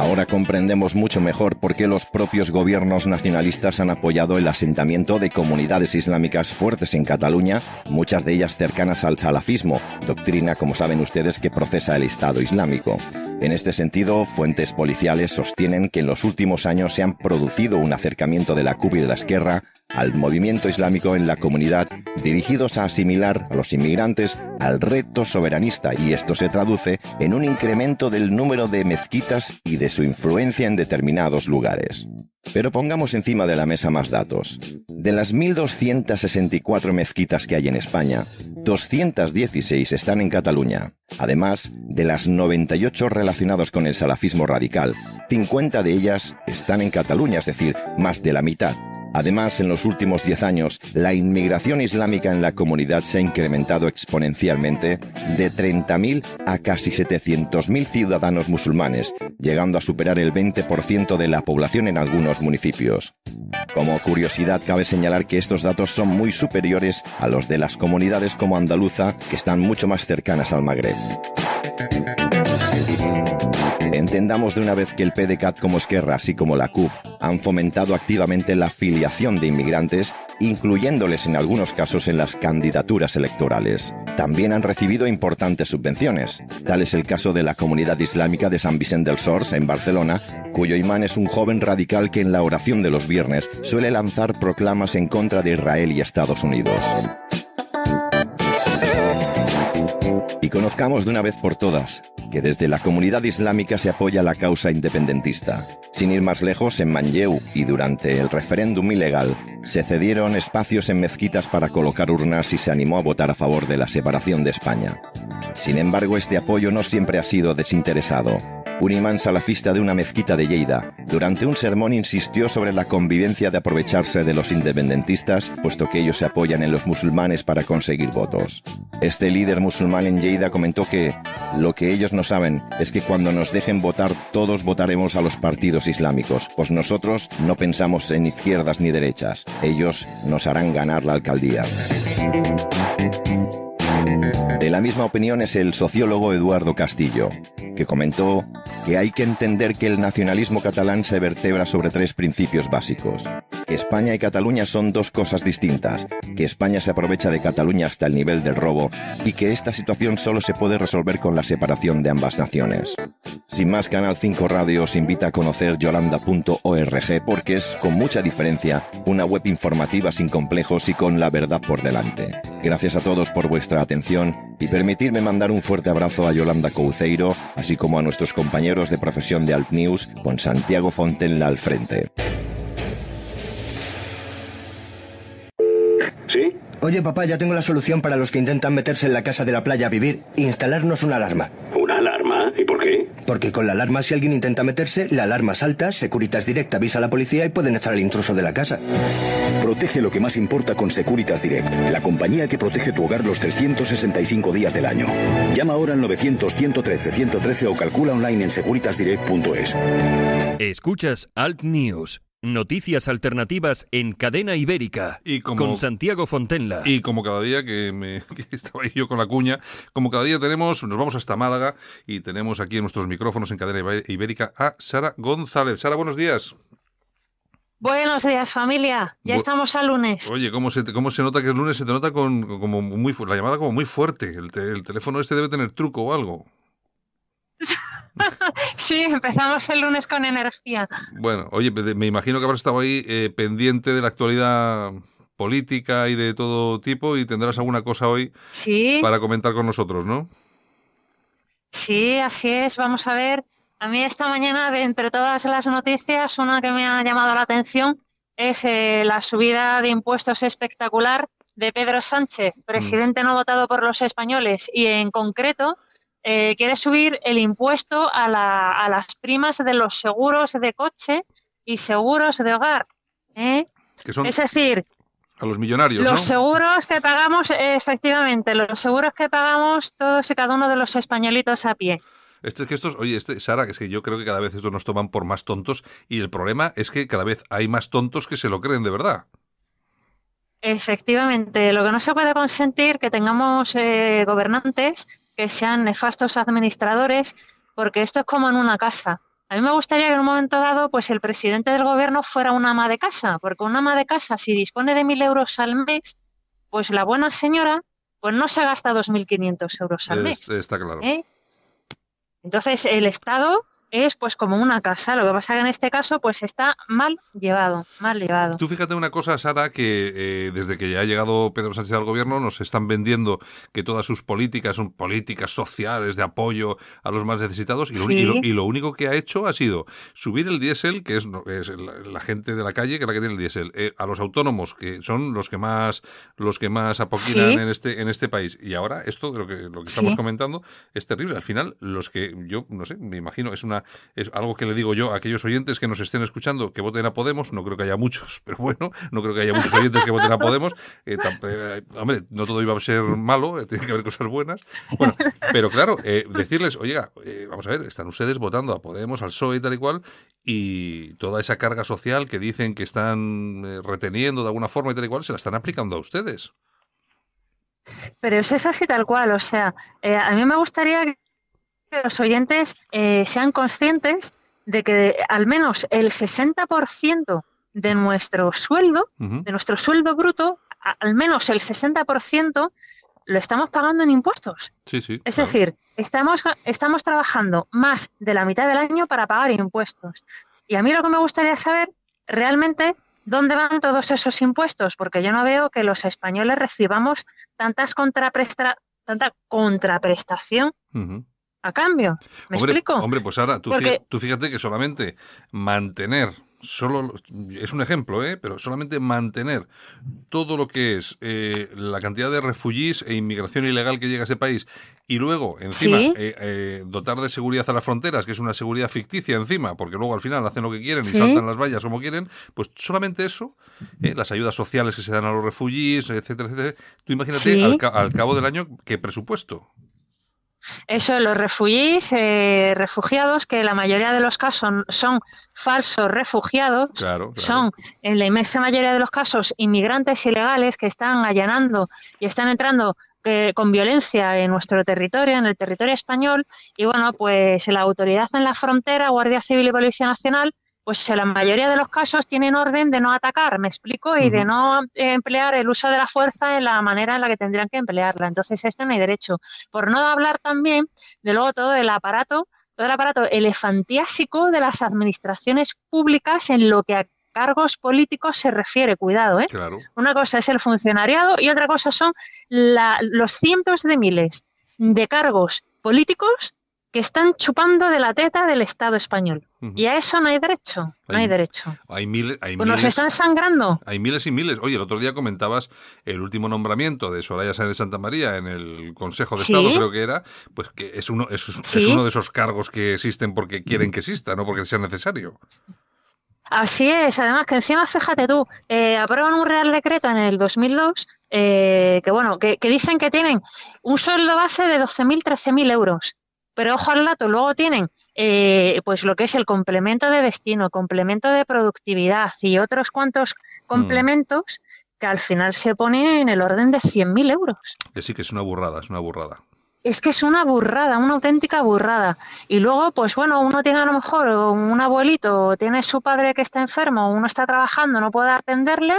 Ahora comprendemos mucho mejor por qué los propios gobiernos nacionalistas han apoyado el asentamiento de comunidades islámicas fuertes en Cataluña, muchas de ellas cercanas al salafismo, doctrina, como saben ustedes, que procesa el Estado Islámico. En este sentido, fuentes policiales sostienen que en los últimos años se han producido un acercamiento de la CUP y de la Esquerra al movimiento islámico en la comunidad dirigidos a asimilar a los inmigrantes al reto soberanista y esto se traduce en un incremento del número de mezquitas y de su influencia en determinados lugares. Pero pongamos encima de la mesa más datos. De las 1.264 mezquitas que hay en España, 216 están en Cataluña. Además, de las 98 relacionadas con el salafismo radical, 50 de ellas están en Cataluña, es decir, más de la mitad. Además, en los últimos 10 años, la inmigración islámica en la comunidad se ha incrementado exponencialmente de 30.000 a casi 700.000 ciudadanos musulmanes, llegando a superar el 20% de la población en algunos municipios. Como curiosidad, cabe señalar que estos datos son muy superiores a los de las comunidades como Andaluza, que están mucho más cercanas al Magreb. Entendamos de una vez que el PDCAT como Esquerra, así como la CUP, han fomentado activamente la filiación de inmigrantes, incluyéndoles en algunos casos en las candidaturas electorales. También han recibido importantes subvenciones. Tal es el caso de la comunidad islámica de San Vicente del Sors, en Barcelona, cuyo imán es un joven radical que en la oración de los viernes suele lanzar proclamas en contra de Israel y Estados Unidos. Y conozcamos de una vez por todas que desde la comunidad islámica se apoya la causa independentista. Sin ir más lejos, en Manlleu y durante el referéndum ilegal, se cedieron espacios en mezquitas para colocar urnas y se animó a votar a favor de la separación de España. Sin embargo, este apoyo no siempre ha sido desinteresado un imán salafista de una mezquita de Lleida, durante un sermón insistió sobre la convivencia de aprovecharse de los independentistas, puesto que ellos se apoyan en los musulmanes para conseguir votos. Este líder musulmán en Lleida comentó que lo que ellos no saben es que cuando nos dejen votar todos votaremos a los partidos islámicos, pues nosotros no pensamos en izquierdas ni derechas, ellos nos harán ganar la alcaldía. De la misma opinión es el sociólogo Eduardo Castillo, que comentó que hay que entender que el nacionalismo catalán se vertebra sobre tres principios básicos. Que España y Cataluña son dos cosas distintas, que España se aprovecha de Cataluña hasta el nivel del robo y que esta situación solo se puede resolver con la separación de ambas naciones. Sin más, Canal 5 Radio os invita a conocer yolanda.org porque es, con mucha diferencia, una web informativa sin complejos y con la verdad por delante. Gracias a todos por vuestra atención y permitirme mandar un fuerte abrazo a Yolanda Couceiro, así como a nuestros compañeros de profesión de Alt News, con Santiago Fontenla al frente. ¿Sí? Oye, papá, ya tengo la solución para los que intentan meterse en la casa de la playa a vivir e instalarnos una alarma. ¿Y por qué? Porque con la alarma, si alguien intenta meterse, la alarma salta, Securitas Direct avisa a la policía y pueden echar al intruso de la casa. Protege lo que más importa con Securitas Direct, la compañía que protege tu hogar los 365 días del año. Llama ahora al 900-113-113 o calcula online en securitasdirect.es. Escuchas Alt News. Noticias alternativas en cadena ibérica Y como- con Santiago Fontenla. Y como cada día que, me, [LAUGHS] que estaba ahí yo con la cuña, como cada día tenemos, nos vamos hasta Málaga y tenemos aquí en nuestros micrófonos en cadena ibérica a Sara González. Sara, buenos días. Buenos días, familia. Ya Bu- estamos a lunes. Oye, ¿cómo se, cómo se nota que es lunes? Se te nota con, con- como muy la llamada como muy fuerte. El, te- el teléfono este debe tener truco o algo. [LAUGHS] [LAUGHS] Sí, empezamos el lunes con energía. Bueno, oye, me imagino que habrás estado ahí eh, pendiente de la actualidad política y de todo tipo y tendrás alguna cosa hoy Sí, para comentar con nosotros, ¿no? sí, así es. Vamos a ver. A mí esta mañana, de entre todas las noticias, una que me ha llamado la atención es eh, la subida de impuestos espectacular de Pedro Sánchez, presidente no votado por los españoles, y en concreto eh, quiere subir el impuesto a, la- a las primas de los seguros de coche y seguros de hogar. ¿eh? es decir, a los millonarios. Los seguros que pagamos, efectivamente, los seguros que pagamos todos y cada uno de los españolitos a pie. Este, que estos, oye, este, Sara, que es que yo creo que cada vez estos nos toman por más tontos y el problema es que cada vez hay más tontos que se lo creen de verdad. Efectivamente, lo que no se puede consentir que tengamos eh, gobernantes que sean nefastos administradores, porque esto es como en una casa. A mí me gustaría que en un momento dado, pues el presidente del gobierno fuera una ama de casa, porque una ama de casa, si dispone de mil euros al mes, pues la buena señora, pues no se gasta 2.500 euros al mes. Está claro. ¿eh? Entonces, el Estado es pues como una casa. Lo que pasa que en este caso pues está mal llevado, mal llevado. Tú fíjate una cosa, Sara, que eh, desde que ya ha llegado Pedro Sánchez al gobierno nos están vendiendo que todas sus políticas son políticas sociales de apoyo a los más necesitados y lo, único que ha hecho ha sido subir el diésel, que es, la, gente de la calle que es la que tiene el diésel, eh, a los autónomos, que son los que más los que más apoquinan en este en este país. Y ahora esto de lo que, lo que estamos comentando es terrible. Al final, los que yo no sé, me imagino, es una es algo que le digo yo a aquellos oyentes que nos estén escuchando que voten a Podemos, no creo que haya muchos, [LAUGHS] pero bueno, no creo que haya muchos oyentes que voten a Podemos. Eh, eh, hombre, no todo iba a ser malo, eh, tiene que haber cosas buenas. Bueno, pero claro, decirles, oiga, vamos a ver, están ustedes votando a Podemos, al PSOE y tal y cual, y toda esa carga social que dicen que están reteniendo de alguna forma y tal y cual, se la están aplicando a ustedes. Pero eso es así tal cual, o sea, a mí me gustaría que los oyentes eh, sean conscientes de que al menos el 60% de nuestro sueldo, de nuestro sueldo bruto, al menos el 60% lo estamos pagando en impuestos. es decir, estamos, estamos trabajando más de la mitad del año para pagar impuestos. Y a mí lo que me gustaría saber realmente dónde van todos esos impuestos, porque yo no veo que los españoles recibamos tantas contrapresta tanta contraprestación a cambio. ¿Me explico? Hombre, pues ahora tú, fíjate, que solamente mantener solo es un ejemplo, ¿eh? pero solamente mantener todo lo que es eh, la cantidad de refugiés e inmigración ilegal que llega a ese país y luego encima eh, eh, dotar de seguridad a las fronteras, que es una seguridad ficticia encima, porque luego al final hacen lo que quieren y saltan las vallas como quieren, pues solamente eso, las ayudas sociales que se dan a los refugiés, etcétera, etcétera. Tú imagínate al, al cabo del año qué presupuesto. Eso, los refugiés, eh, refugiados, que la mayoría de los casos son, falsos refugiados, son en la inmensa mayoría de los casos inmigrantes ilegales que están allanando y están entrando eh, con violencia en nuestro territorio, en el territorio español, y bueno, pues la autoridad en la frontera, Guardia Civil y Policía Nacional, pues en la mayoría de los casos tienen orden de no atacar, me explico, y de no emplear el uso de la fuerza en la manera en la que tendrían que emplearla. Entonces, esto no hay derecho. Por no hablar también de luego todo el aparato, todo el aparato elefantiásico de las administraciones públicas en lo que a cargos políticos se refiere, cuidado, ¿eh? Una cosa es el funcionariado y otra cosa son los cientos de miles de cargos políticos que están chupando de la teta del Estado español. Y a eso no hay derecho, no hay, derecho. Hay, miles, hay pues nos están sangrando. Hay miles y miles. Oye, el otro día comentabas el último nombramiento de Soraya Sáenz de Santa María en el Consejo de Estado, creo que era, pues que es uno, es, uno de esos cargos que existen porque quieren que exista, no porque sea necesario. Así es, además que encima, fíjate tú, eh, aprueban un Real Decreto en el 2002 eh, que, bueno, que, que, dicen que tienen un sueldo base de 12.000, 13.000 euros. Pero ojo al dato, luego tienen eh, pues lo que es el complemento de destino, complemento de productividad y otros cuantos mm. complementos que al final se ponen en el orden de 100.000 euros. Que sí, que es una burrada, es una burrada. Es que es una burrada, una auténtica burrada. Y luego, pues bueno, uno tiene a lo mejor un abuelito, tiene su padre que está enfermo, uno está trabajando, no puede atenderle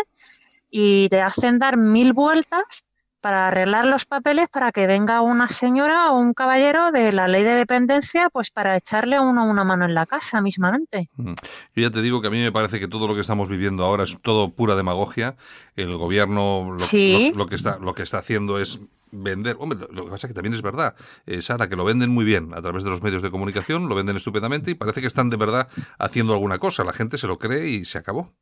y te hacen dar mil vueltas para arreglar los papeles para que venga una señora o un caballero de la ley de dependencia, pues para echarle uno una mano en la casa mismamente. Yo ya te digo que a mí me parece que todo lo que estamos viviendo ahora es todo pura demagogia. El gobierno lo, que, está, lo que está haciendo es vender. Hombre, lo que pasa es que también es verdad, eh, Sara, que lo venden muy bien a través de los medios de comunicación, lo venden estupendamente y parece que están de verdad haciendo alguna cosa. La gente se lo cree y se acabó.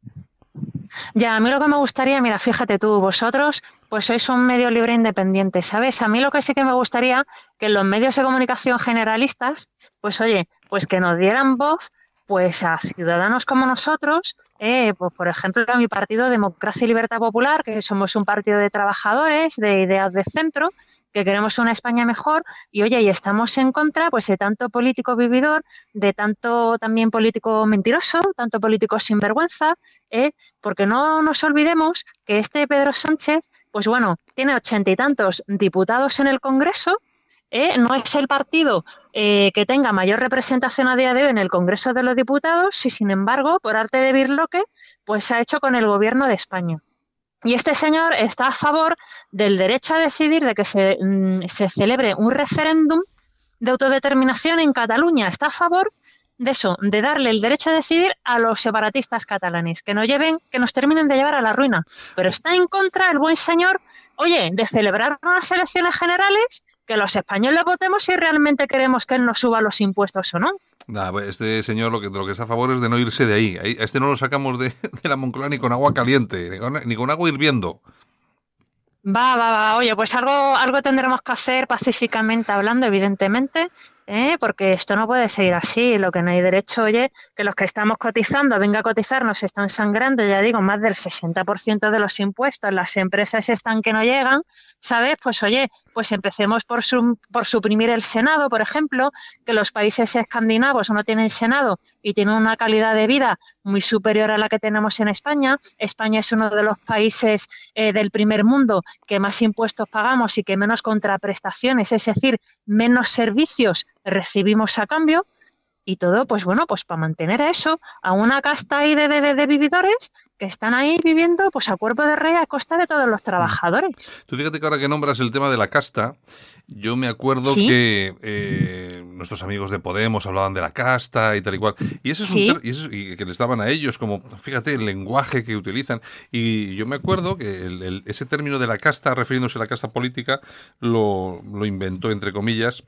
Ya, a mí lo que me gustaría, mira, fíjate tú, vosotros pues sois un medio libre independiente, ¿sabes? A mí lo que sí que me gustaría que los medios de comunicación generalistas, pues oye, pues que nos dieran voz pues a ciudadanos como nosotros, eh, pues por ejemplo a mi partido Democracia y Libertad Popular, que somos un partido de trabajadores, de ideas de centro, que queremos una España mejor y oye, y estamos en contra pues de tanto político vividor, de tanto también político mentiroso, tanto político sinvergüenza, eh, porque no nos olvidemos que este Pedro Sánchez, pues bueno, tiene ochenta y tantos diputados en el Congreso, ¿eh? no es el partido eh, que tenga mayor representación a día de hoy en el Congreso de los Diputados y, sin embargo, por arte de birloque, pues se ha hecho con el Gobierno de España. Y este señor está a favor del derecho a decidir de que se, mm, se celebre un referéndum de autodeterminación en Cataluña. Está a favor de eso, de darle el derecho a decidir a los separatistas catalanes, que nos lleven, que nos terminen de llevar a la ruina. Pero está en contra el buen señor, oye, de celebrar unas elecciones generales, que los españoles votemos si realmente queremos que él nos suba los impuestos o no. Pues este señor lo que, lo que está a favor es de no irse de ahí. A este no lo sacamos [LAUGHS] de, la Moncloa ni con agua caliente, ni con, ni con agua hirviendo. Va, va, va. Oye, pues algo, algo tendremos que hacer pacíficamente hablando, evidentemente, ¿eh? porque esto no puede seguir así. Lo que no hay derecho, oye, que los que estamos cotizando, venga a cotizar, nos están sangrando, ya digo, más del 60% de los impuestos, las empresas están que no llegan, ¿sabes? Pues oye, pues empecemos por, por suprimir el Senado, por ejemplo, que los países escandinavos no tienen Senado y tienen una calidad de vida muy superior a la que tenemos en España. España es uno de los países eh, del primer mundo que más impuestos pagamos y que menos contraprestaciones, es decir, menos servicios recibimos a cambio y todo, pues bueno, pues para mantener a eso, a una casta ahí de, de, de, vividores que están ahí viviendo pues a cuerpo de rey a costa de todos los trabajadores. Tú fíjate que ahora que nombras el tema de la casta, yo me acuerdo que eh, nuestros amigos de Podemos hablaban de la casta y tal y cual. Y eso es un y, eso, y que les daban a ellos como, fíjate, el lenguaje que utilizan. Y yo me acuerdo que ese término de la casta, refiriéndose a la casta política, lo, lo inventó, entre comillas,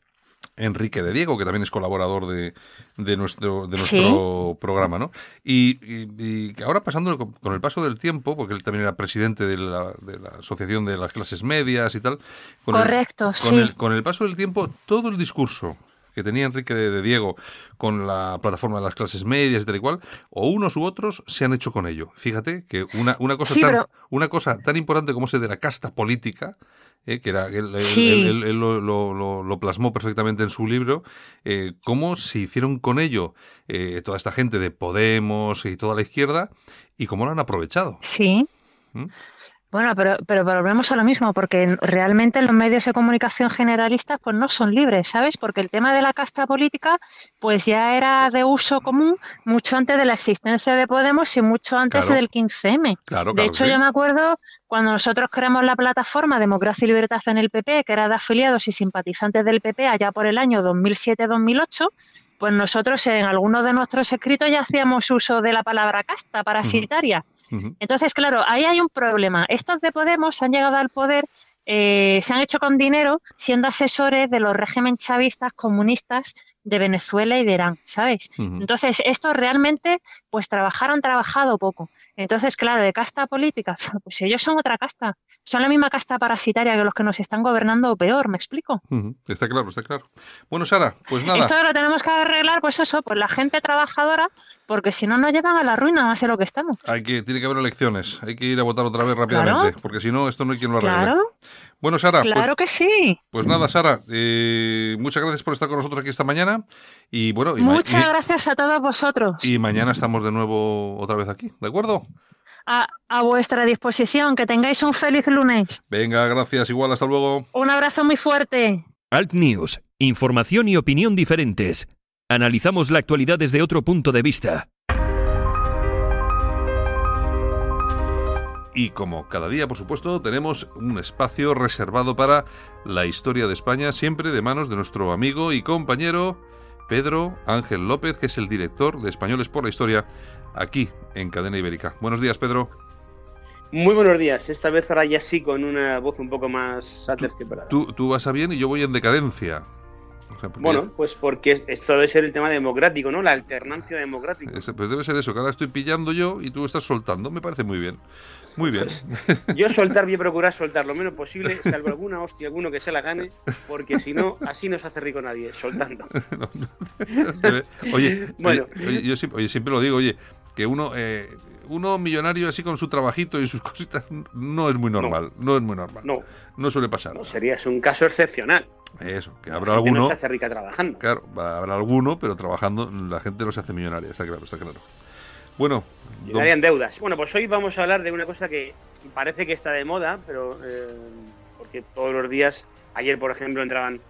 Enrique de Diego, que también es colaborador de, de nuestro, de nuestro programa, ¿no? Y, y, ahora pasando con, el paso del tiempo, porque él también era presidente de la, de la Asociación de las Clases Medias y tal. Con Correcto, el, sí. Con el, con el paso del tiempo, todo el discurso que tenía Enrique de, Diego con la plataforma de las clases medias y tal y cual, o unos u otros se han hecho con ello. Fíjate que una, una, cosa, tan, una cosa tan importante como ese de la casta política, eh, que era, él, lo, plasmó perfectamente en su libro, eh, cómo se hicieron con ello eh, toda esta gente de Podemos y toda la izquierda y cómo lo han aprovechado. Sí. ¿Mm? Bueno, pero, pero volvemos a lo mismo, porque realmente los medios de comunicación generalistas pues no son libres, ¿sabes? Porque el tema de la casta política pues ya era de uso común mucho antes de la existencia de Podemos y mucho antes del 15M. de hecho, yo me acuerdo cuando nosotros creamos la plataforma Democracia y Libertad en el PP, que era de afiliados y simpatizantes del PP allá por el año 2007-2008, pues nosotros en algunos de nuestros escritos ya hacíamos uso de la palabra casta parasitaria. Entonces, claro, ahí hay un problema. Estos de Podemos han llegado al poder, eh, se han hecho con dinero siendo asesores de los regímenes chavistas comunistas de Venezuela y de Irán, ¿sabes? Entonces, estos realmente, pues trabajaron, trabajado poco. Entonces, claro, de casta política, [LAUGHS] pues ellos son otra casta. Son la misma casta parasitaria que los que nos están gobernando o peor, ¿me explico? Está claro, está claro. Bueno, Sara, pues nada. Esto lo tenemos que arreglar, pues eso, pues la gente trabajadora, porque si no nos llevan a la ruina más de lo que estamos. Hay que, tiene que haber elecciones, hay que ir a votar otra vez rápidamente, porque si no, esto no hay quien lo arregle. Claro. Bueno, Sara. Pues claro que sí. Pues nada, Sara, eh, muchas gracias por estar con nosotros aquí esta mañana. Y bueno, muchas gracias a todos vosotros. Y mañana estamos de nuevo otra vez aquí, ¿de acuerdo? A, a, vuestra disposición. Que tengáis un feliz lunes. Venga, gracias. Igual, hasta luego. Un abrazo muy fuerte. Alt News. Información y opinión diferentes. Analizamos la actualidad desde otro punto de vista. Y como cada día, por supuesto, tenemos un espacio reservado para la historia de España, siempre de manos de nuestro amigo y compañero Pedro Ángel López, que es el director de Españoles por la Historia aquí en Cadena Ibérica. Buenos días, Pedro. Muy buenos días. Esta vez ahora ya sí con una voz un poco más aterciopelada. Tú, tú vas a bien y yo voy en decadencia. Bueno, pues porque esto debe ser el tema democrático, ¿no? La alternancia democrática. pues debe ser eso, que ahora estoy pillando yo y tú estás soltando. Me parece muy bien. Muy bien. Pues, [LAUGHS] yo soltar, voy a procurar soltar lo menos posible, salvo alguna hostia, alguno que se la gane, porque si no, así no se hace rico nadie, soltando. [LAUGHS] oye, [LAUGHS] bueno. yo siempre, lo digo, oye, que uno, eh, uno millonario así con su trabajito y sus cositas no es muy normal. No, es muy normal. No. No suele pasar. No, sería un caso excepcional. Eso, que habrá alguno. No se hace rica trabajando. Claro, habrá alguno, pero trabajando la gente no se hace millonaria, está claro, está claro. Bueno. Don... deudas. Bueno, pues hoy vamos a hablar de una cosa que parece que está de moda, pero. Eh, porque todos los días, ayer por ejemplo, entraban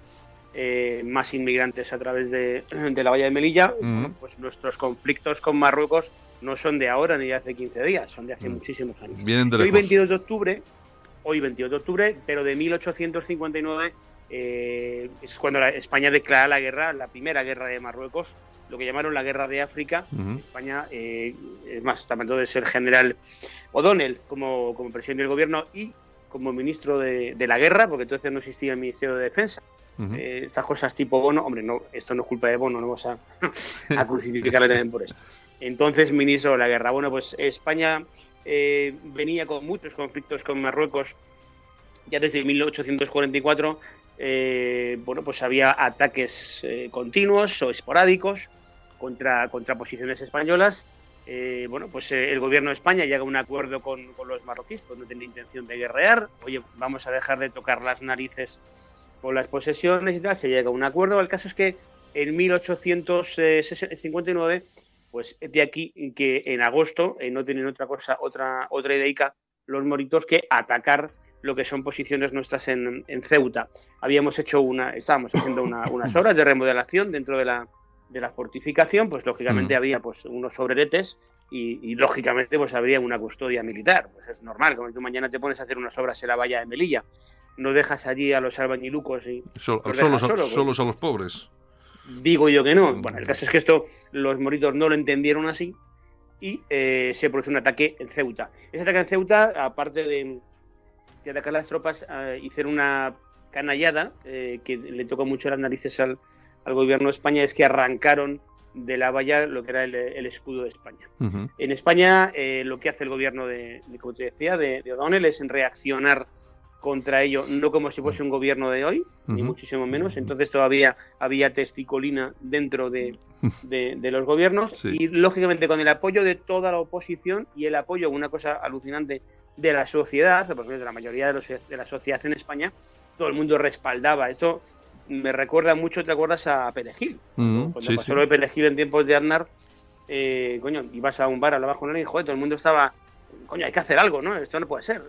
eh, más inmigrantes a través de, [CLEARS THROAT] la valla de Melilla. pues nuestros conflictos con Marruecos no son de ahora ni de hace 15 días, son de hace mm. muchísimos años. hoy 22 de octubre, hoy 22 de octubre, pero de 1859 eh, es cuando España declara la guerra, la primera guerra de Marruecos, lo que llamaron la guerra de África. España, eh, es más, también de ser general O'Donnell como, como presidente del gobierno y como ministro de, la guerra, porque entonces no existía el Ministerio de Defensa. Eh, estas cosas tipo Bono, hombre, no, esto no es culpa de Bono, no vamos a, a crucificarle [LAUGHS] también por esto entonces ministro de la guerra. Bueno, pues España eh, venía con muchos conflictos con Marruecos ya desde 1844. Eh, bueno, pues había ataques eh, continuos o esporádicos contra, contra posiciones españolas. bueno, pues el gobierno de España llega a un acuerdo con, los marroquíes, pues no tiene intención de guerrear. Oye, vamos a dejar de tocar las narices con las posesiones y tal. Se llega a un acuerdo. El caso es que en 1859 pues de aquí que en agosto eh, no tienen otra cosa, otra, otra idea los moritos que atacar lo que son posiciones nuestras en, Ceuta. Habíamos hecho una, estábamos haciendo [LAUGHS] unas obras de remodelación dentro de la, de la fortificación, pues lógicamente mm. había pues unos sobreretes y, lógicamente pues habría una custodia militar. Pues es normal, como tú mañana te pones a hacer unas obras en la valla de Melilla, no dejas allí a los albañilucos y solos, solos a los pobres. Digo yo que no. Bueno, el caso es que esto los moritos no lo entendieron así y eh, se produce un ataque en Ceuta. Ese ataque en Ceuta, aparte de, atacar las tropas, eh, hicieron una canallada eh, que le tocó mucho las narices al, gobierno de España, es que arrancaron de la valla lo que era el, escudo de España. En España lo que hace el gobierno de, como te decía, de, de O'Donnell es reaccionar contra ello, no como si fuese un gobierno de hoy, ni muchísimo menos. Entonces todavía había testicolina dentro de, [LAUGHS] los gobiernos y lógicamente con el apoyo de toda la oposición y el apoyo, una cosa alucinante, de la sociedad, porque de la mayoría de, de la sociedad en España, todo el mundo respaldaba. Esto me recuerda mucho, ¿te acuerdas a Perejil? Cuando pasó lo de Perejil en tiempos de Aznar, eh, coño, ibas a un bar, hablabas con alguien y joder, todo el mundo estaba, coño, hay que hacer algo, ¿no? Esto no puede ser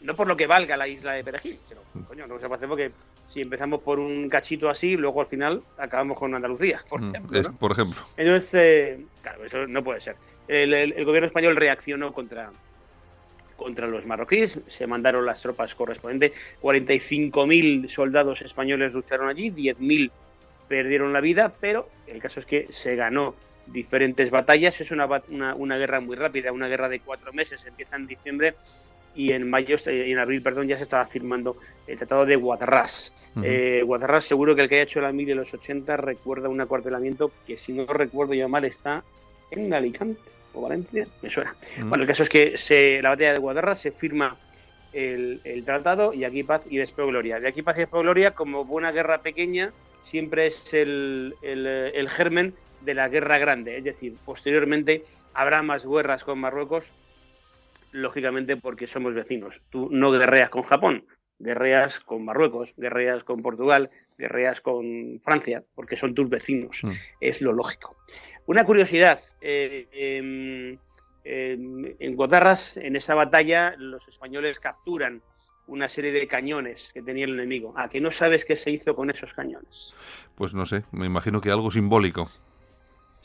no por lo que valga la isla de Perejil, pero coño, no se puede hacer porque si empezamos por un cachito así, luego al final acabamos con Andalucía, por mm, ejemplo. por ejemplo. Entonces, eh, claro, eso no puede ser. El, gobierno español reaccionó contra, contra los marroquíes, se mandaron las tropas correspondientes, 45.000 soldados españoles lucharon allí, 10.000 perdieron la vida, pero el caso es que se ganó diferentes batallas, es una, una, una guerra muy rápida, una guerra de cuatro meses, empieza en diciembre y en mayo, eh, en abril, perdón, ya se estaba firmando el Tratado de Guadarrás. Uh Guadarrás, seguro que el que haya hecho la mil de los 80 recuerda un acuartelamiento que, si no recuerdo yo mal, está en Alicante o Valencia, me suena. Bueno, el caso es que se, la batalla de Guadarrás se firma el, tratado y aquí paz y después gloria. De aquí paz y después gloria, como buena guerra pequeña, siempre es el, el germen de la guerra grande. Es decir, posteriormente habrá más guerras con Marruecos lógicamente porque somos vecinos. Tú no guerreas con Japón, guerreas con Marruecos, guerreas con Portugal, guerreas con Francia, porque son tus vecinos. Mm. Es lo lógico. Una curiosidad, eh, em, em, en Gotarras, en esa batalla, los españoles capturan una serie de cañones que tenía el enemigo. ¿A que no sabes qué se hizo con esos cañones? Pues no sé, me imagino que algo simbólico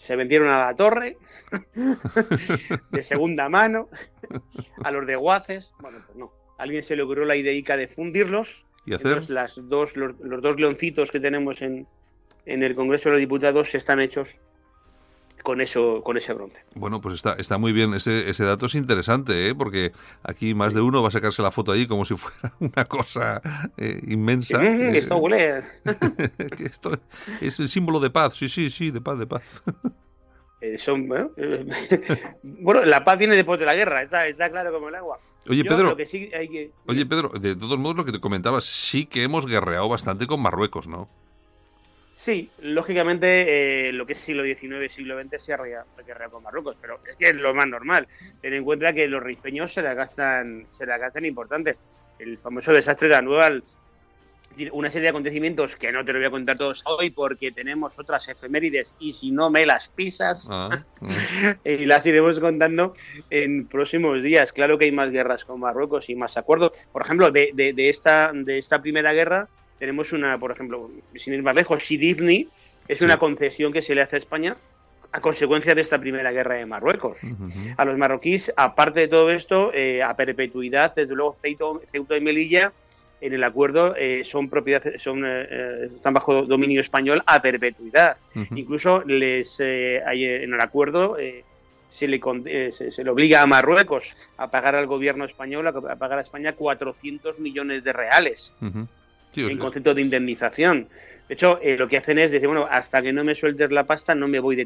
se vendieron a la torre [LAUGHS] de segunda mano, a los de Guaces. Bueno, pues no. Alguien se le ocurrió la idea de fundirlos. ¿Y hacer? las dos, los, dos leoncitos que tenemos en, en el Congreso de los Diputados están hechos con eso con ese bronce. Bueno, pues está, está muy bien. Ese, ese dato es interesante, ¿eh? porque aquí más de uno va a sacarse la foto ahí como si fuera [LAUGHS] una cosa eh, inmensa. Mm, esto huele. [LAUGHS] esto es el símbolo de paz, sí, sí, sí, de paz, de paz. Eh, son, bueno, eh, [LAUGHS] bueno, la paz viene después de la guerra, está, está claro como el agua. Oye, Yo Pedro, lo que sí hay que- oye, Pedro, de todos modos lo que te comentabas, sí que hemos guerreado bastante con Marruecos, ¿no? Sí, lógicamente eh, lo que es siglo XIX, siglo XX se ha rea- guerreado con Marruecos, pero es que es lo más normal. Ten en cuenta que los rifeños se la gastan, se la gastan importantes. El famoso desastre de Anual, una serie de acontecimientos que no te lo voy a contar todos hoy porque tenemos otras efemérides y si no me las pisas Ah, [LAUGHS] y las iremos contando en próximos días. Claro que hay más guerras con Marruecos y más acuerdos. Por ejemplo, de, de- de esta, de esta primera guerra tenemos una, por ejemplo, sin ir más lejos, Sidifni es una concesión que se le hace a España a consecuencia de esta primera guerra de Marruecos. A los marroquíes, aparte de todo esto, eh, a perpetuidad, desde luego Ceuta y Melilla en el acuerdo eh, son propiedad, son, eh, eh, están bajo dominio español a perpetuidad. Incluso les eh, hay, en el acuerdo se, le, se, se le obliga a Marruecos a pagar al gobierno español, a, pagar a España 400 millones de reales. Sí, o en concepto de indemnización. De hecho, lo que hacen es decir, bueno, hasta que no me sueltes la pasta no me voy de